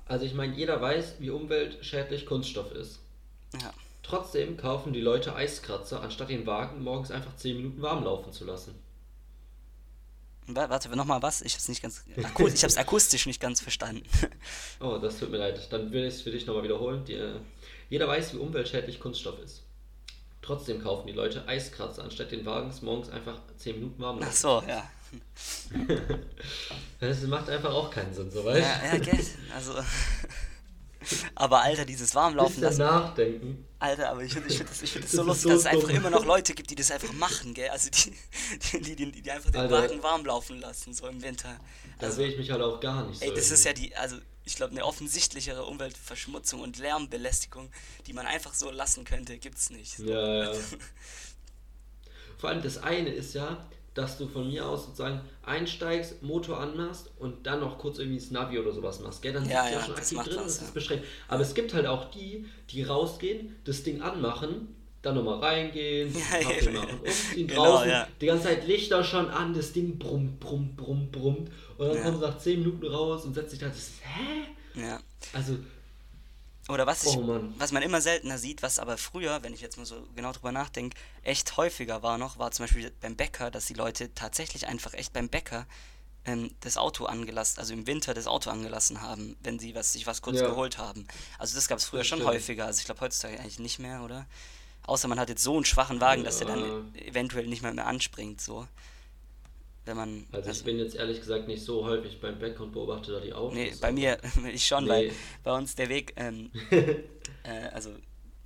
also ich meine, jeder weiß, wie umweltschädlich Kunststoff ist. Ja. Trotzdem kaufen die Leute Eiskratzer, anstatt den Wagen morgens einfach 10 Minuten warm laufen zu lassen. Warte, nochmal was? Ich hab's nicht ganz. (laughs) Aku ich hab's akustisch nicht ganz verstanden. oh, das tut mir leid. Dann will ich es für dich nochmal wiederholen. Die, äh, jeder weiß, wie umweltschädlich Kunststoff ist. Trotzdem kaufen die Leute Eiskratzer, anstatt den Wagens morgens einfach 10 Minuten warm Ach so, ja. (laughs) das macht einfach auch keinen Sinn, so weißt Ja, ja, geht. Also. (laughs) Aber Alter, dieses Warmlaufen lassen. nachdenken. Alter, aber ich finde ich find das, ich find das, das so lustig, so dass es einfach immer noch Leute gibt, die das einfach machen, gell? Also die, die, die, die, einfach den Alter, Wagen warm laufen lassen, so im Winter. Da also, sehe ich mich halt auch gar nicht so. Ey, das irgendwie. ist ja die, also ich glaube, eine offensichtlichere Umweltverschmutzung und Lärmbelästigung, die man einfach so lassen könnte, gibt es nicht. So. Ja, ja. (laughs) Vor allem das eine ist ja, dass du von mir aus sozusagen einsteigst, Motor anmachst und dann noch kurz irgendwie das Navi oder sowas machst, gell? Dann ja, sitzt ja, ja schon aktiv drin, das ist beschränkt. Aber es gibt halt auch die, die rausgehen, das Ding anmachen, dann nochmal reingehen, (laughs) Kaffee machen, umziehen, genau, draußen, ja. die ganze Zeit Lichter schon an, das Ding brummt, brummt, brummt, brummt und dann ja. kommt nach 10 Minuten raus und setzt sich da, das ist, hä? Ja. Also, oder was, ich, oh was man immer seltener sieht, was aber früher, wenn ich jetzt mal so genau drüber nachdenke, echt häufiger war noch, war zum Beispiel beim Bäcker, dass die Leute tatsächlich einfach echt beim Bäcker ähm, das Auto angelassen, also im Winter das Auto angelassen haben, wenn sie was, sich was kurz ja. geholt haben. Also das gab es früher das schon stimmt. häufiger, also ich glaube heutzutage eigentlich nicht mehr, oder? Außer man hat jetzt so einen schwachen Wagen, ja. dass er dann eventuell nicht mehr, mehr anspringt, so wenn man. Also, also ich bin jetzt ehrlich gesagt nicht so häufig beim Bäcker und beobachte da die Autos. Nee, bei mir (laughs) ich schon, nee. weil bei uns der Weg, ähm, (laughs) äh, also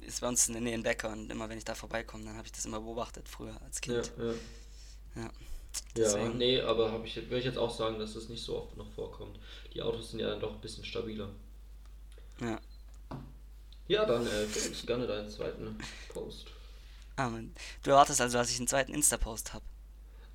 ist bei uns in der Nähe ein Bäcker und immer wenn ich da vorbeikomme, dann habe ich das immer beobachtet früher als Kind. Ja, ja. ja. ja nee, aber ich, würde ich jetzt auch sagen, dass das nicht so oft noch vorkommt. Die Autos sind ja dann doch ein bisschen stabiler. Ja. Ja, dann äh, ich gerne deinen zweiten Post. Ah, du erwartest also, dass ich einen zweiten Insta-Post habe.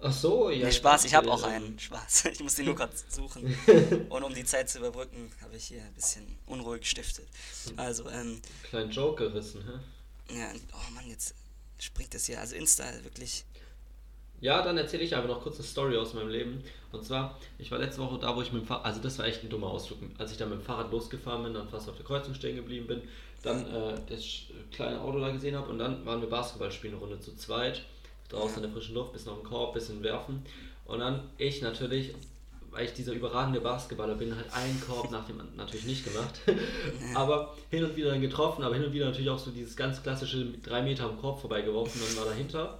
Ach so, ja. Nee, Spaß, ich habe auch einen. Spaß. (laughs) Ich muss den nur (laughs) gerade suchen. (laughs) Und um die Zeit zu überbrücken, habe ich hier ein bisschen unruhig gestiftet. Also, ähm. Kleinen Joke gerissen, hä? Ja, oh Mann, jetzt springt das hier. Also Insta, wirklich. Ja, dann erzähle ich aber noch kurz eine Story aus meinem Leben. Und zwar, ich war letzte Woche da, wo ich mit dem Fahrrad, also das war echt ein dummer Ausflug, als ich da mit dem Fahrrad losgefahren bin, dann fast auf der Kreuzung stehen geblieben bin, dann äh, das kleine Auto da gesehen habe und dann waren wir Basketball spielen, eine Runde zu zweit draußen in der frischen Luft, bisschen auf den Korb, bisschen werfen. Und dann ich natürlich weil ich dieser überragende Basketballer bin, halt einen Korb nach dem natürlich nicht gemacht. (laughs) aber hin und wieder dann getroffen, aber hin und wieder natürlich auch so dieses ganz klassische drei Meter am Korb vorbeigeworfen und war dahinter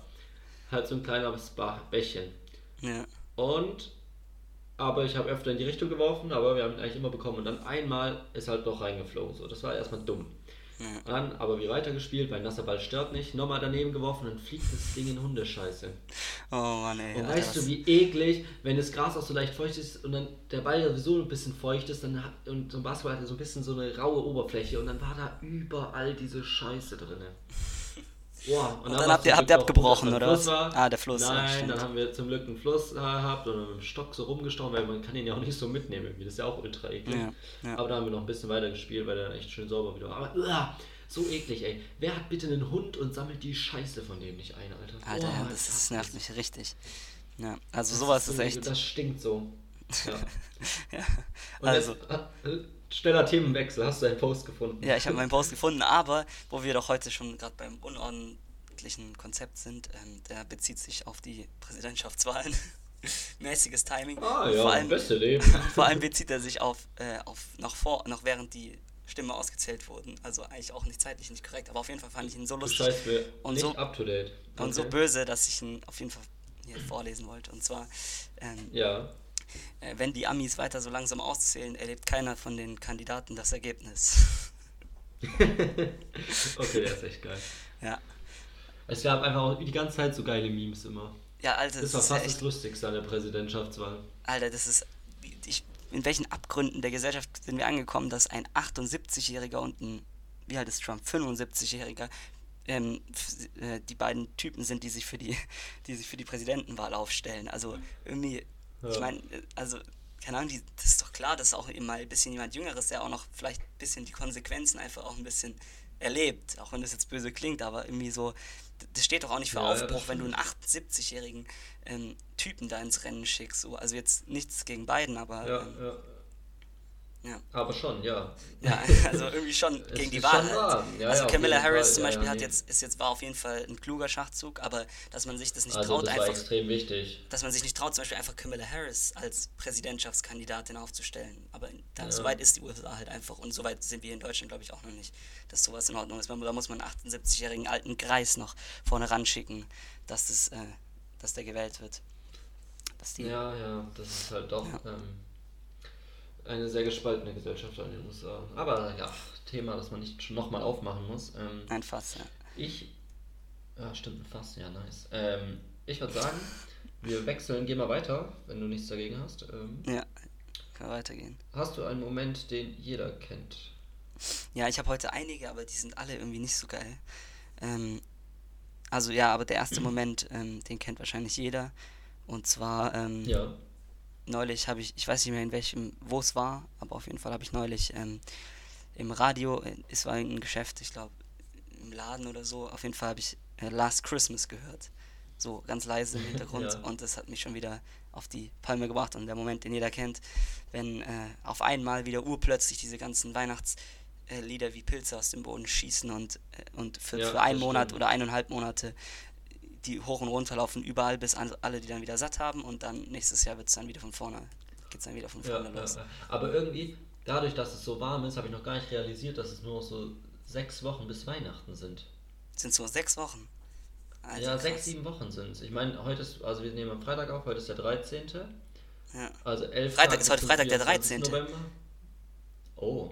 halt so ein kleines Bächchen. Ja. Und aber ich habe öfter in die Richtung geworfen, aber wir haben ihn eigentlich immer bekommen. Und dann einmal ist halt doch reingeflogen. So, das war erstmal dumm. Ja. Dann aber wie weitergespielt, weil nasser Ball stört nicht, nochmal daneben geworfen, dann fliegt das Ding in Hundescheiße. Oh Mann, ey. Und Alter, weißt du, wie eklig, wenn das Gras auch so leicht feucht ist und dann der Ball sowieso ein bisschen feucht ist, dann hat, und so ein Basketball hat so ein bisschen so eine raue Oberfläche und dann war da überall diese Scheiße drin. Boah, und, und dann, habt ihr, habt ihr abgebrochen, oder was? Ah, der Fluss. Nein, ja, dann haben wir zum Glück einen Fluss gehabt und mit dem Stock so rumgestochen, weil man kann ihn ja auch nicht so mitnehmen irgendwie. Das ist ja auch ultra eklig. Ja, ja. Aber da haben wir noch ein bisschen weiter gespielt, weil der dann echt schön sauber wieder war. Aber uah, so eklig, ey. Wer hat bitte einen Hund und sammelt die Scheiße von dem nicht ein, Alter? Alter, oh, das, das nervt mich richtig. Ja, also das sowas ist, ist echt... Das stinkt so. (laughs) Ja. ja. also... Jetzt, (laughs) äh, schneller Themenwechsel, hast du einen Post gefunden? Ja, ich habe meinen Post gefunden, aber wo wir doch heute schon gerade beim unordentlichen Konzept sind, ähm, der bezieht sich auf die Präsidentschaftswahlen. (laughs) Mäßiges Timing. Ah ja, vor allem, beste Leben. (laughs) vor allem bezieht er sich auf, äh, auf noch vor, noch während die Stimmen ausgezählt wurden. Also eigentlich auch nicht zeitlich nicht korrekt, aber auf jeden Fall fand ich ihn so lustig. Scheiße, und nicht so, up to date. Okay. Und so böse, dass ich ihn auf jeden Fall hier vorlesen wollte. Und zwar ähm, ja. Äh, wenn die Amis weiter so langsam auszählen, erlebt keiner von den Kandidaten das Ergebnis. (laughs) okay, der ist echt geil. Ja. Es gab einfach auch die ganze Zeit so geile Memes immer. Ja, Alter, das, das war fast ja das Lustigste an der Präsidentschaftswahl. Alter, das ist. Ich, in welchen Abgründen der Gesellschaft sind wir angekommen, dass ein 78-Jähriger und ein, wie alt ist Trump, 75-Jähriger, ähm, äh, die beiden Typen sind, die sich für die, (laughs) die sich für die Präsidentenwahl aufstellen. Also irgendwie ja. Ich meine, also, keine Ahnung, die, das ist doch klar, dass auch immer ein bisschen jemand Jüngeres, der auch noch vielleicht ein bisschen die Konsequenzen einfach auch ein bisschen erlebt, auch wenn das jetzt böse klingt, aber irgendwie so, das steht doch auch nicht für ja, Aufbruch, wenn du einen 78-jährigen ähm, Typen da ins Rennen schickst. So. Also jetzt nichts gegen beiden, aber ja, ähm, ja. Ja. Aber schon, ja. Ja, (laughs) also irgendwie schon gegen die Wahl. Halt. Ja, also Camilla Harris zum Beispiel ja, hat jetzt, ist jetzt war auf jeden Fall ein kluger Schachzug, aber dass man sich das nicht also traut, das einfach. extrem wichtig. Dass man sich nicht traut, zum Beispiel einfach Camilla Harris als Präsidentschaftskandidatin aufzustellen. Aber da, ja. so weit ist die USA halt einfach und so weit sind wir in Deutschland, glaube ich, auch noch nicht, dass sowas in Ordnung ist. Da muss man einen 78-jährigen alten Greis noch vorne ran schicken, dass, das, äh, dass der gewählt wird. Dass die, ja, ja, das ist halt doch. Ähm, eine sehr gespaltene Gesellschaft in den USA. Aber ja, Thema, das man nicht schon nochmal aufmachen muss. Ähm, ein Fass, ja. Ich. Ja, stimmt, ein Fass, ja, nice. Ähm, ich würde sagen, wir wechseln, gehen mal weiter, wenn du nichts dagegen hast. Ähm, ja, kann weitergehen. Hast du einen Moment, den jeder kennt? Ja, ich habe heute einige, aber die sind alle irgendwie nicht so geil. Ähm, also ja, aber der erste (clears throat) Moment, ähm, den kennt wahrscheinlich jeder. Und zwar ähm, ja neulich habe ich, ich weiß nicht mehr in welchem, wo es war, aber auf jeden Fall habe ich neulich ähm, im Radio, äh, es war ein Geschäft, ich glaube im Laden oder so, auf jeden Fall habe ich äh, Last Christmas gehört. So ganz leise im (laughs) Hintergrund ja. und das hat mich schon wieder auf die Palme gebracht und der Moment, den jeder kennt, wenn äh, auf einmal wieder urplötzlich diese ganzen Weihnachtslieder wie Pilze aus dem Boden schießen und, äh, und für, ja, für einen Monat stimmt. oder eineinhalb Monate die hoch und runter laufen überall, bis alle die dann wieder satt haben und dann nächstes Jahr wird es dann wieder von vorne, geht es dann wieder von vorne ja, los. Ja, aber irgendwie, dadurch, dass es so warm ist, habe ich noch gar nicht realisiert, dass es nur noch so sechs Wochen bis Weihnachten sind. Sind es nur sechs Wochen? Also ja, krass. sechs, sieben Wochen sind es. Ich meine, heute ist, also wir nehmen am Freitag auf, heute ist der 13. Ja. Also elf Freitag Tage ist heute Freitag der 13. November. Oh,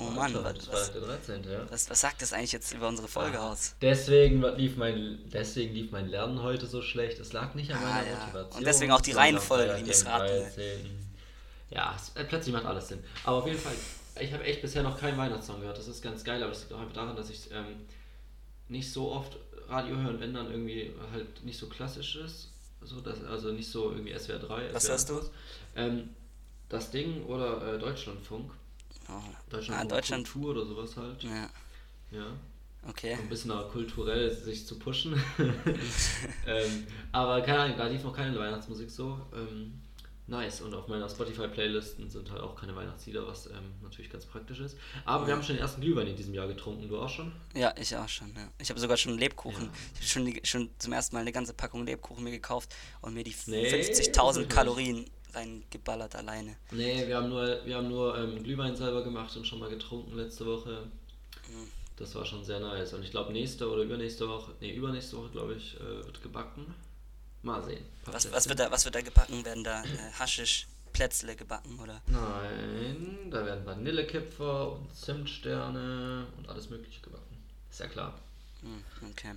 Oh Mann, Alter, was, was, der 13. Ja. Was, was sagt das eigentlich jetzt über unsere Folge ah, aus? Deswegen lief, mein, deswegen lief mein Lernen heute so schlecht. Es lag nicht an meiner ah, ja. Motivation. Und deswegen auch die Reihenfolge, die missraten. Ja, es, äh, plötzlich macht alles Sinn. Aber auf jeden Fall, ich habe echt bisher noch keinen Weihnachtssong gehört. Das ist ganz geil, aber es liegt auch einfach daran, dass ich ähm, nicht so oft Radio höre und wenn dann irgendwie halt nicht so klassisch ist. So, dass, also nicht so irgendwie SWR 3. Was hörst du? Ähm, das Ding oder äh, Deutschlandfunk. Oh. Deutschland, ah, Deutschland. Kultur oder sowas halt. Ja. Ja. Okay. ein bisschen kulturell sich zu pushen. (laughs) ähm, aber keine Ahnung, da lief noch keine Weihnachtsmusik so. Ähm, nice. Und auf meiner Spotify-Playlisten sind halt auch keine Weihnachtslieder, was ähm, natürlich ganz praktisch ist. Aber ja. wir haben schon den ersten Glühwein in diesem Jahr getrunken. Du auch schon? Ja, ich auch schon. Ja. Ich habe sogar schon Lebkuchen. Ja. Ich habe schon, schon zum ersten Mal eine ganze Packung Lebkuchen mir gekauft und mir die nee, 50.000 Kalorien reingeballert alleine. Nee, wir haben nur, wir haben nur ähm, Glühwein selber gemacht und schon mal getrunken letzte Woche. Mhm. Das war schon sehr nice. Und ich glaube, nächste oder übernächste Woche, nee, übernächste Woche, glaube ich, äh, wird gebacken. Mal sehen. Was, was, wird da, was wird da gebacken? Werden da äh, Haschisch Plätzle gebacken, oder? Nein, da werden Vanillekipfer und Zimtsterne und alles mögliche gebacken. Ist ja klar. Hm, okay.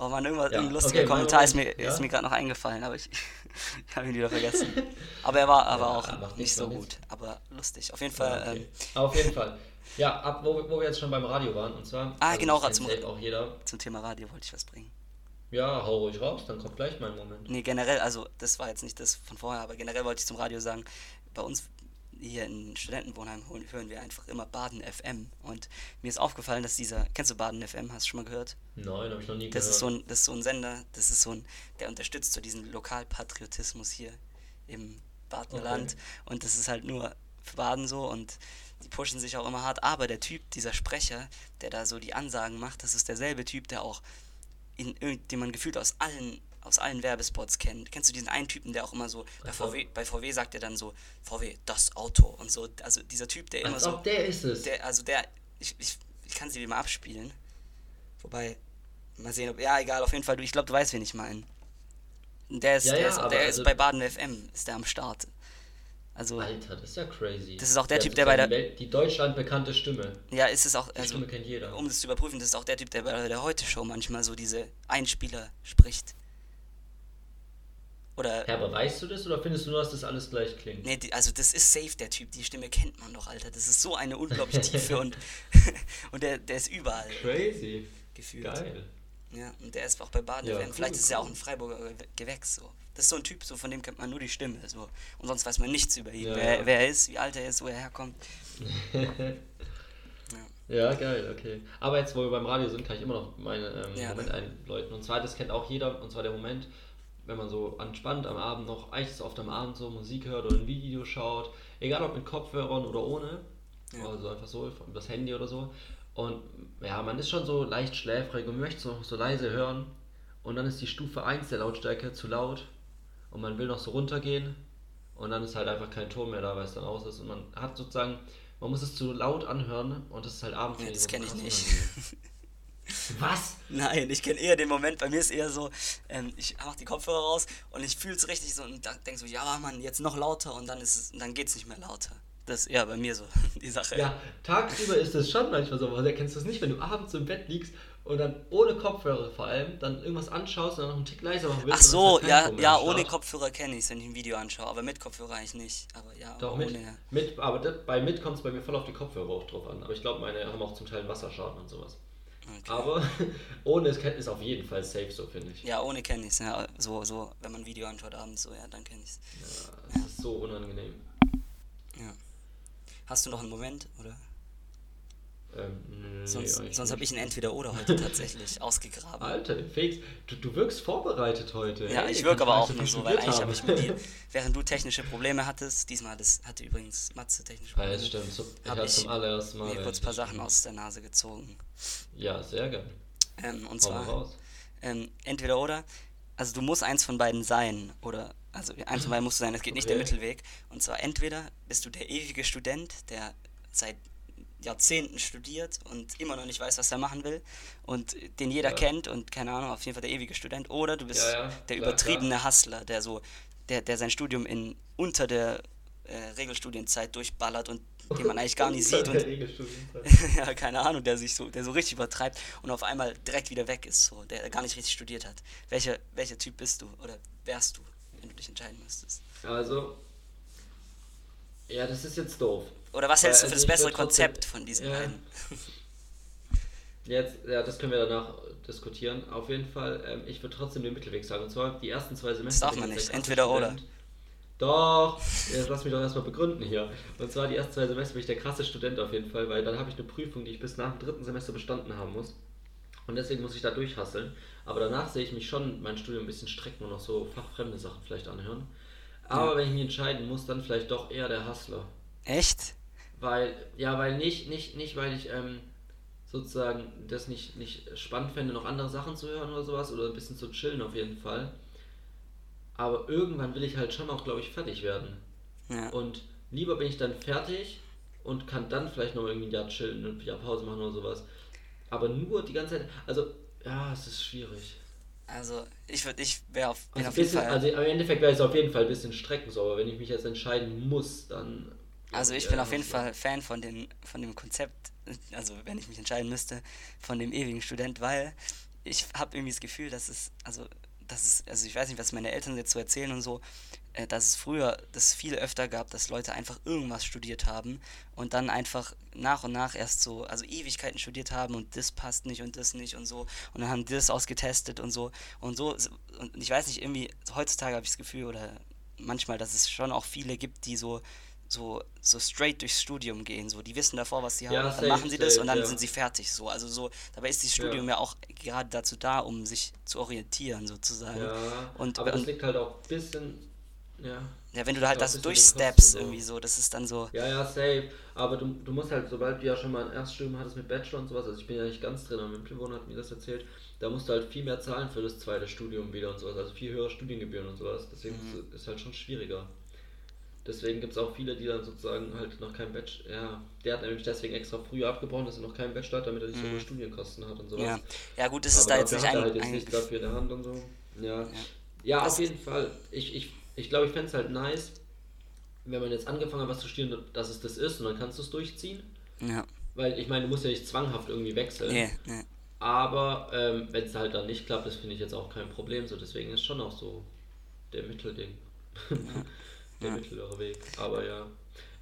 Oh man, irgendwas, ja. ein lustiger okay, Kommentar ist mir, ja? mir gerade noch eingefallen, aber ich, (laughs) ich habe ihn wieder vergessen. Aber er war aber ja, auch nicht so gut, aber lustig. Auf jeden Fall. Okay. Ähm, Auf jeden Fall. Ja, ab wo, wo wir jetzt schon beim Radio waren, und zwar. Ah, also genau, zum, auch jeder. zum Thema Radio wollte ich was bringen. Ja, hau ruhig raus, dann kommt gleich mein Moment. Nee, generell, also das war jetzt nicht das von vorher, aber generell wollte ich zum Radio sagen, bei uns hier in Studentenwohnheim hören wir einfach immer Baden FM. Und mir ist aufgefallen, dass dieser, kennst du Baden FM, hast du schon mal gehört? Nein, habe ich noch nie das gehört. Ist so ein, das ist so ein Sender, das ist so ein, der unterstützt so diesen Lokalpatriotismus hier im Badenland. Okay. Und das ist halt nur für Baden so und die pushen sich auch immer hart. Aber der Typ, dieser Sprecher, der da so die Ansagen macht, das ist derselbe Typ, der auch in, den man gefühlt aus allen aus allen Werbespots kennt. Kennst du diesen einen Typen, der auch immer so, bei VW, bei VW sagt er dann so, VW, das Auto und so, also dieser Typ, der immer Als so. der ist es. Der, also der, ich, ich, ich kann sie dir mal abspielen. Wobei, mal sehen, ob, ja, egal, auf jeden Fall, du, ich glaube, du weißt, wen ich meine. Der ist, ja, der, ja, ist, der also ist bei Baden FM, ist der am Start. Also, Alter, das ist ja crazy. Das ist auch der, der Typ, der bei der. Welt, die Deutschland bekannte Stimme. Ja, ist es auch. Die also, Stimme kennt jeder. Um das zu überprüfen, das ist auch der Typ, der bei der Heute-Show manchmal so diese Einspieler spricht. Oder. Ja, aber weißt du das oder findest du nur, dass das alles gleich klingt? Nee, die, also das ist safe, der Typ. Die Stimme kennt man doch, Alter. Das ist so eine unglaublich (laughs) tiefe und. (laughs) und der, der ist überall. Crazy. Gefühlt. Geil. Ja, und der ist auch bei Baden. Ja, cool, Vielleicht ist er auch ein Freiburger Gewächs so. Das ist so ein Typ, so von dem kennt man nur die Stimme. So. Und sonst weiß man nichts über ihn. Ja, wer, ja. wer er ist, wie alt er ist, wo er herkommt. (laughs) ja. geil, okay. Aber jetzt, wo wir beim Radio sind, kann ich immer noch meinen ähm, Moment einläuten. Und zwar, das kennt auch jeder, und zwar der Moment, wenn man so entspannt am Abend noch, eigentlich ist oft am Abend so Musik hört oder ein Video schaut, egal ob mit Kopfhörern oder ohne, also einfach so, über das Handy oder so. Und ja, man ist schon so leicht schläfrig und möchte es noch so leise hören. Und dann ist die Stufe 1 der Lautstärke zu laut und man will noch so runtergehen und dann ist halt einfach kein Ton mehr da, weil es dann aus ist und man hat sozusagen, man muss es zu laut anhören und das ist halt abends. Ja, das kenne ich nicht. (laughs) Was? Nein, ich kenne eher den Moment, bei mir ist eher so, ähm, ich mache die Kopfhörer raus und ich fühle es richtig so und denke so, ja Mann, jetzt noch lauter und dann, ist es, dann geht es nicht mehr lauter. Das ist eher bei mir so (laughs) die Sache. Ja, tagsüber ist es schon manchmal so, aber kennst du das nicht, wenn du abends im Bett liegst und dann ohne Kopfhörer vor allem dann irgendwas anschaust und dann noch einen Tick leiser machen willst. Ach so, ja, ja, ohne Kopfhörer kenne ich es, wenn ich ein Video anschaue, aber mit Kopfhörer eigentlich nicht. Aber ja, Doch, ohne. Mit, mit, aber das, bei mit kommt es bei mir voll auf die Kopfhörer auch drauf an. Aber ich glaube, meine haben auch zum Teil Wasserschaden und sowas. Okay. Aber (laughs) ohne ist auf jeden Fall safe, so finde ich. Ja, ohne es. Ja, so, so, wenn man ein Video anschaut abends, so, ja, dann kenne ich es. Ja, das ja. ist so unangenehm. Ja. Hast du noch einen Moment, oder? Ähm, nee, sonst sonst habe ich ein Entweder-Oder heute tatsächlich (laughs) ausgegraben. Alter, Felix, du, du wirkst vorbereitet heute. Ja, hey, ich wirke aber auch nur so, weil eigentlich habe ich mit dir, (laughs) während du technische Probleme hattest, diesmal das hatte übrigens Matze technische Probleme. Ja, das stimmt. Ich habe zum allerersten Mal mir kurz ein paar Sachen aus der Nase gezogen. Ja, sehr geil. Ähm, und zwar, ähm, entweder oder, also du musst eins von beiden sein, oder, also eins von beiden musst du sein, es geht okay. nicht der Mittelweg. Und zwar entweder bist du der ewige Student, der seit Jahrzehnten studiert und immer noch nicht weiß, was er machen will und den jeder ja. kennt und keine Ahnung, auf jeden Fall der ewige Student. Oder du bist ja, ja. der klar, übertriebene klar. Hustler, der so, der, der sein Studium in unter der äh, Regelstudienzeit durchballert und den man eigentlich gar nicht sieht und (laughs) ja, keine Ahnung, der sich so, der so richtig übertreibt und auf einmal direkt wieder weg ist, so, der gar nicht richtig studiert hat. Welcher, welcher Typ bist du oder wärst du, wenn du dich entscheiden müsstest? Also, ja, das ist jetzt doof. Oder was hältst du für also das bessere Konzept von diesen ja. beiden? (laughs) Jetzt, ja, das können wir danach diskutieren. Auf jeden Fall, ähm, ich würde trotzdem den Mittelweg sagen. Und zwar die ersten zwei Semester. Das darf man nicht, entweder oder. Doch, jetzt lass mich doch erstmal begründen hier. Und zwar die ersten zwei Semester bin ich der krasse Student auf jeden Fall, weil dann habe ich eine Prüfung, die ich bis nach dem dritten Semester bestanden haben muss. Und deswegen muss ich da durchhasseln. Aber danach sehe ich mich schon mein Studium ein bisschen strecken und noch so fachfremde Sachen vielleicht anhören. Aber ja. wenn ich mich entscheiden muss, dann vielleicht doch eher der Hustler. Echt? Weil, ja, weil nicht, nicht, nicht, weil ich ähm, sozusagen das nicht, nicht spannend fände, noch andere Sachen zu hören oder sowas oder ein bisschen zu chillen auf jeden Fall. aber irgendwann will ich halt schon auch, glaube ich, fertig werden. Ja. Und lieber bin ich dann fertig und kann dann vielleicht noch irgendwie ein Jahr chillen und wieder Pause machen oder sowas. Aber nur die ganze Zeit, also ja, es ist schwierig. Also ich würde, ich wäre auf, also auf bisschen, jeden Fall. Also im Endeffekt wäre es auf jeden Fall ein bisschen strecken, so, aber wenn ich mich jetzt entscheiden muss, dann. Also ich bin auf jeden Fall Fan von, den, von dem Konzept, also wenn ich mich entscheiden müsste, von dem ewigen Student, weil ich habe irgendwie das Gefühl, dass es, also das ist, also ich weiß nicht, was meine Eltern jetzt so erzählen und so, äh, dass es früher das viel öfter gab, dass Leute einfach irgendwas studiert haben und dann einfach nach und nach erst so, also Ewigkeiten studiert haben und das passt nicht und das nicht und so und dann haben die das ausgetestet und so und so und ich weiß nicht, irgendwie heutzutage habe ich das Gefühl oder manchmal, dass es schon auch viele gibt, die so so, so straight durchs Studium gehen. So, die wissen davor, was sie ja, haben, dann safe, machen sie das und dann ja. sind sie fertig. So, also so, dabei ist das Studium ja. ja. auch gerade dazu da, um sich zu orientieren, sozusagen. Ja, und, aber das liegt halt auch ein bisschen. Ja, ja, wenn du halt das durchsteps irgendwie so, das ist dann so. Ja, ja, safe. Aber du, du musst halt, sobald du ja schon mal ein Erststudium hattest mit Bachelor und sowas, also ich bin ja nicht ganz drin, aber mein Mitbewohner hat mir das erzählt, da musst du halt viel mehr zahlen für das zweite Studium wieder und sowas, also viel höhere Studiengebühren und sowas. Deswegen mhm. ist es halt schon schwieriger. Deswegen gibt es auch viele, die dann sozusagen halt noch kein Bachelor, ja, der hat nämlich deswegen extra früher abgebrochen, dass er noch keinen Bachelor hat, damit er nicht so hohe mhm. Studienkosten hat und sowas. Ja, ja gut, das ist da jetzt nicht ein, halt jetzt nicht dafür in der Hand und so. Ja, ja, ja auf jeden Fall. Ich, ich, ich glaube, ich fände es halt nice, wenn man jetzt angefangen hat, was zu studieren, dass es das ist und dann kannst du es durchziehen. Ja. Weil ich meine, du musst ja nicht zwanghaft irgendwie wechseln. Ja, ja. Aber ähm, wenn es halt dann nicht klappt, das finde ich jetzt auch kein Problem. So, deswegen ist schon auch so der Mittelding. Ja. (laughs) der ja. mittlere Weg. Aber ja.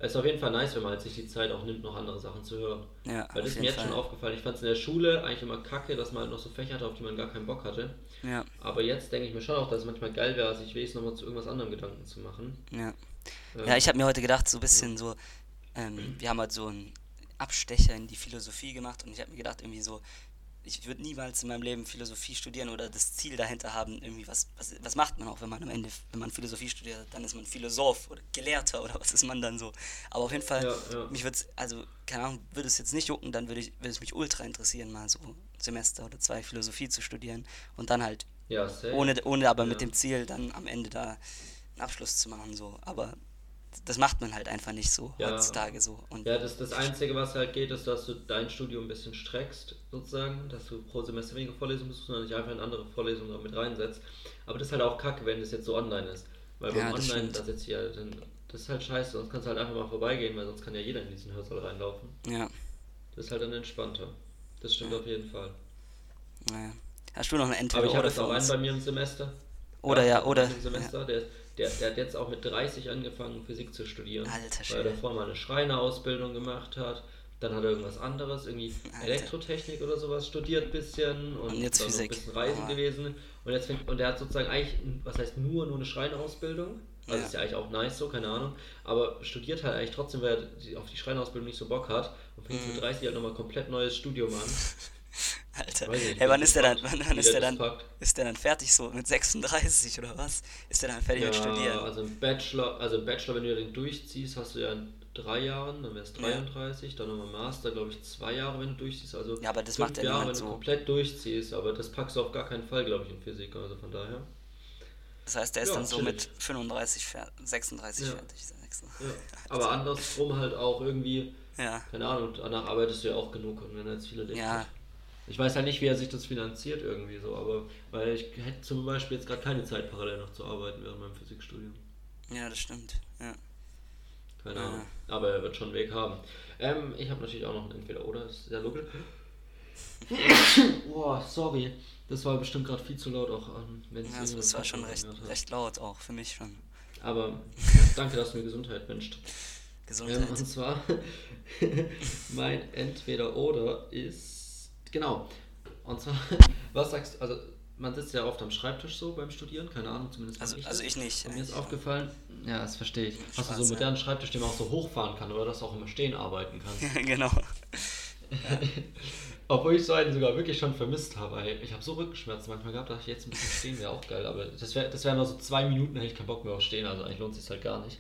Es ist auf jeden Fall nice, wenn man halt sich die Zeit auch nimmt, noch andere Sachen zu hören. Ja, Weil das ist mir jetzt schon aufgefallen. Ich fand es in der Schule eigentlich immer kacke, dass man halt noch so Fächer hatte, auf die man gar keinen Bock hatte. Ja. Aber jetzt denke ich mir schon auch, dass es manchmal geil wäre, sich wenigstens nochmal zu irgendwas anderem Gedanken zu machen. Ja. Ähm, ja, ich habe mir heute gedacht, so ein bisschen so, ähm, wir haben halt so einen Abstecher in die Philosophie gemacht und ich habe mir gedacht, irgendwie so, ich würde niemals in meinem Leben Philosophie studieren oder das Ziel dahinter haben, irgendwie was, was, was macht man auch, wenn man am Ende, wenn man Philosophie studiert, dann ist man Philosoph oder Gelehrter oder was ist man dann so. Aber auf jeden Fall, ja, ja. mich würde es, also, keine Ahnung, würde es jetzt nicht jucken, dann würde, ich, würde es mich ultra interessieren, mal so ein Semester oder zwei Philosophie zu studieren und dann halt, ja, ohne, ohne aber mit dem Ziel, dann am Ende da einen Abschluss zu machen, so. Aber das macht man halt einfach nicht so ja. heutzutage so. Und ja, das, das Einzige, was halt geht, ist, dass du dein Studium ein bisschen streckst, sozusagen, dass du pro Semester weniger Vorlesungen musst, sondern nicht einfach in andere Vorlesungen mit reinsetzt. Aber das ist halt auch kacke, wenn das jetzt so online ist. Weil beim ja, Online, stimmt. das jetzt hier, dann, das ist halt scheiße, sonst kannst du halt einfach mal vorbeigehen, weil sonst kann ja jeder in diesen Hörsaal reinlaufen. Ja. Das ist halt dann entspannter. Das stimmt ja. auf jeden Fall. Naja. Hast du noch ein Entweder Aber ich habe jetzt auch einen bei mir im Semester. Oder ja, ja oder. Im Semester, der der, der hat jetzt auch mit 30 angefangen, Physik zu studieren. Alter Schwede. Weil er davor mal eine Schreinerausbildung gemacht hat. Dann hat er irgendwas anderes, irgendwie Alter. Elektrotechnik oder sowas studiert ein bisschen und, und jetzt Physik. ein bisschen Reisen oh. gewesen. Und jetzt fängt, und er hat sozusagen eigentlich, was heißt nur, nur eine Schreinerausbildung. Also ja. ist ja eigentlich auch nice so, keine Ahnung. Aber studiert halt eigentlich trotzdem, weil er auf die Schreinerausbildung nicht so Bock hat. Und fängt mhm. mit 30 halt nochmal komplett neues Studium an. (laughs) (laughs) Alter. Nicht, hey, wann ist der dann, wann, wann ist der dann, ist der dann fertig so mit 36 oder was? Ist der dann fertig ja, mit Studieren? Also im Bachelor, also im Bachelor, wenn du den durchziehst, hast du ja in drei Jahren, dann wärst du 33, ja. dann nochmal Master, glaube ich, zwei Jahre, wenn du durchziehst. Also ja, aber das macht Jahre, wenn du so. komplett durchziehst, aber das packst du auf gar keinen Fall, glaube ich, in Physik, also von daher. Das heißt, der ist ja, dann so mit 35, 36 ja. fertig. Ja. Aber andersrum halt auch irgendwie, ja. keine Ahnung, danach arbeitest du ja auch genug und wenn jetzt viele denken, ja. Ich weiß halt nicht, wie er sich das finanziert irgendwie so, aber weil ich hätte zum Beispiel jetzt gerade keine Zeit, parallel noch zu arbeiten während meinem Physikstudium. Ja, das stimmt, ja. Keine Ahnung. Ja. Aber er wird schon einen Weg haben. Ähm, ich habe natürlich auch noch ein Entweder-Oder, ist sehr logisch. (coughs) Boah, sorry. Das war bestimmt gerade viel zu laut auch an wenn Ja, das, das war schon recht, recht laut auch, für mich schon. Aber (laughs) danke, dass du mir Gesundheit wünscht. Gesundheit. Ähm, und zwar, (laughs) mein Entweder-Oder ist Genau. Und zwar, (laughs) was sagst du, also man sitzt ja oft am Schreibtisch so beim Studieren, keine Ahnung, zumindest also, ich. Also ich nicht. Und mir ist aufgefallen, ja, das verstehe ich. Hast Spaß, du so einen modernen Schreibtisch, den man auch so hochfahren kann oder dass du auch immer stehen arbeiten kannst? (laughs) genau. (laughs) Obwohl ich so einen sogar wirklich schon vermisst habe. Ich habe so Rückenschmerzen manchmal gehabt, dass ich jetzt ein bisschen stehen wäre auch geil. Aber das wäre das wär nur so zwei Minuten, hätte ich keinen Bock mehr auf stehen. Also eigentlich lohnt es sich halt gar nicht.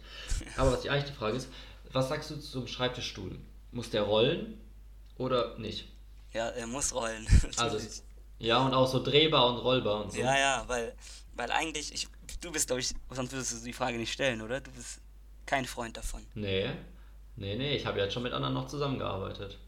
Aber was die eigentliche Frage ist, was sagst du zu so einem Schreibtischstuhl? Muss der rollen oder nicht? Ja, er muss rollen. (laughs) also, ja, und auch so drehbar und rollbar und so. Ja, ja, weil, weil eigentlich, ich du bist, glaube ich, sonst würdest du die Frage nicht stellen, oder? Du bist kein Freund davon. Nee, nee, nee, ich habe jetzt schon mit anderen noch zusammengearbeitet.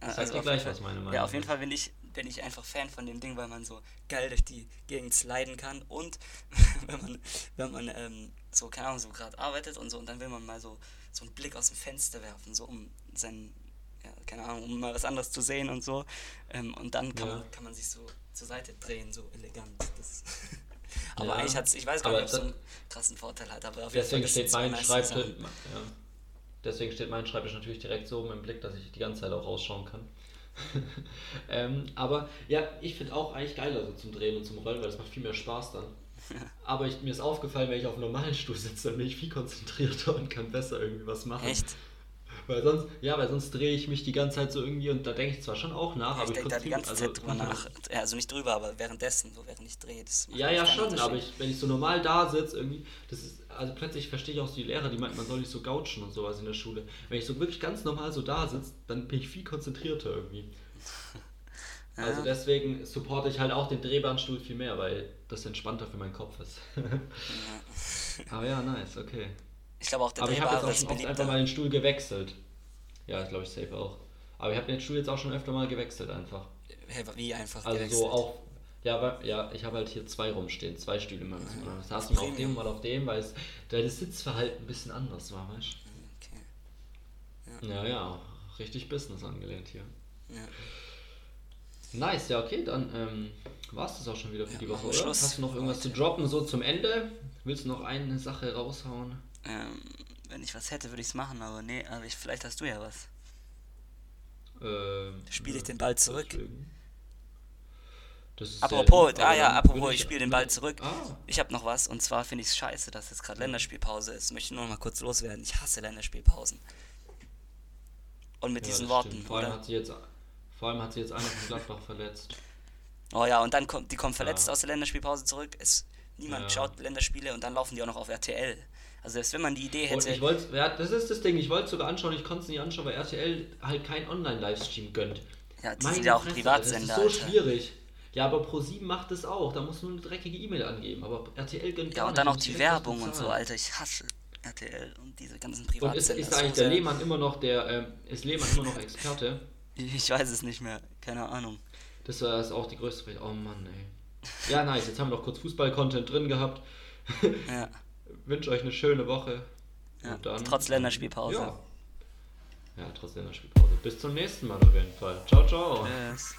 Ich sag also dir gleich, was meine Meinung Ja, auf jeden Fall bin ich, bin ich einfach Fan von dem Ding, weil man so geil durch die Gegend sliden kann und (laughs) wenn man, wenn man ähm, so, keine Ahnung, so gerade arbeitet und so und dann will man mal so, so einen Blick aus dem Fenster werfen, so um seinen, ja, keine Ahnung, um mal was anderes zu sehen und so. Ähm, und dann kann, ja. man, kann man sich so zur Seite drehen, so elegant. Das (laughs) aber ja, eigentlich hat es, ich weiß gar nicht, ob es so einen krassen Vorteil hat, aber auf jeden Fall steht mein Schreibtisch, ja. Deswegen steht mein Schreibtisch natürlich direkt so im Blick, dass ich die ganze Zeit auch rausschauen kann. (laughs) ähm, aber ja, ich finde auch eigentlich geiler so zum Drehen und zum Rollen, weil es macht viel mehr Spaß dann. (laughs) aber ich, mir ist aufgefallen, wenn ich auf einem normalen Stuhl sitze, dann bin ich viel konzentrierter und kann besser irgendwie was machen. Echt? Weil sonst, ja, weil sonst drehe ich mich die ganze Zeit so irgendwie und da denke ich zwar schon auch nach, ja, aber ich denke da die ganze also, Zeit drüber nach. Also nicht drüber, aber währenddessen, so während ich drehe. Ja, ja, schon, aber ich, wenn ich so normal da sitze, irgendwie, das ist, also plötzlich verstehe ich auch die Lehrer, die meinten, man soll nicht so gouchen und sowas in der Schule. Wenn ich so wirklich ganz normal so da sitze, dann bin ich viel konzentrierter irgendwie. (laughs) Ja. Also deswegen supporte ich halt auch den Drehbahnstuhl viel mehr, weil das entspannter für meinen Kopf ist. (laughs) Aber ja, nice, okay. Ich glaube auch der Aber ich habe jetzt auch schon oft einfach mal den Stuhl gewechselt. Ja, glaube ich safe auch. Aber ich habe den Stuhl jetzt auch schon öfter mal gewechselt einfach. Wie einfach Also gewechselt? so auch ja, aber, ja, ich habe halt hier zwei rumstehen, zwei Stühle mal. Das hast du mal auf dem, mal auf dem, weil es, das Sitzverhalten ein bisschen anders war, weißt du? Okay. Ja. ja, ja, richtig Business angelehnt hier. Ja. Nice, ja, okay, dann ähm, war es das auch schon wieder für ja, die Woche, oder? Schluss. Hast du noch irgendwas zu droppen, so zum Ende? Willst du noch eine Sache raushauen? Ähm, wenn ich was hätte, würde ich es machen, aber nee, aber ich, vielleicht hast du ja was. Ähm, Spiele ich den Ball zurück? Deswegen apropos, ah ja, apropos, ich spiele den Ball zurück. Ah. Ich habe noch was und zwar finde ich es scheiße, dass jetzt gerade Länderspielpause ist. Möchte nur noch mal kurz loswerden. Ich hasse Länderspielpausen. Und mit ja, diesen Worten. Vor allem, oder? Hat sie jetzt, vor allem hat sie jetzt einer von Gladbach verletzt. Oh ja, und dann kommt die kommen verletzt ja. aus der Länderspielpause zurück. Es, niemand ja. schaut Länderspiele und dann laufen die auch noch auf RTL. Also selbst wenn man die Idee hätte. ich wollte, ja, das ist das Ding. Ich wollte es sogar anschauen. Ich konnte es nicht anschauen, weil RTL halt keinen Online-Livestream gönnt. Ja, die Meine sind ja auch Privatsender. Das ist so Alter. schwierig. Ja, aber Pro7 macht es auch. Da musst du nur eine dreckige E-Mail angeben. Aber RTL gönnt Ja, und dann auch die Werbung und so, Alter. Ich hasse RTL und diese ganzen Privatsender. Und ist, ist eigentlich der Lehmann immer noch der, ähm, ist Lehmann immer noch Experte? (laughs) ich weiß es nicht mehr. Keine Ahnung. Das war das auch die größte Frage. Oh Mann, ey. Ja, nice. Jetzt haben wir noch kurz Fußball-Content drin gehabt. ja. (laughs) Wünsche euch eine schöne Woche. Ja, dann, trotz Länderspielpause. Ja. ja, trotz Länderspielpause. Bis zum nächsten Mal auf jeden Fall. Ciao, ciao. Yes.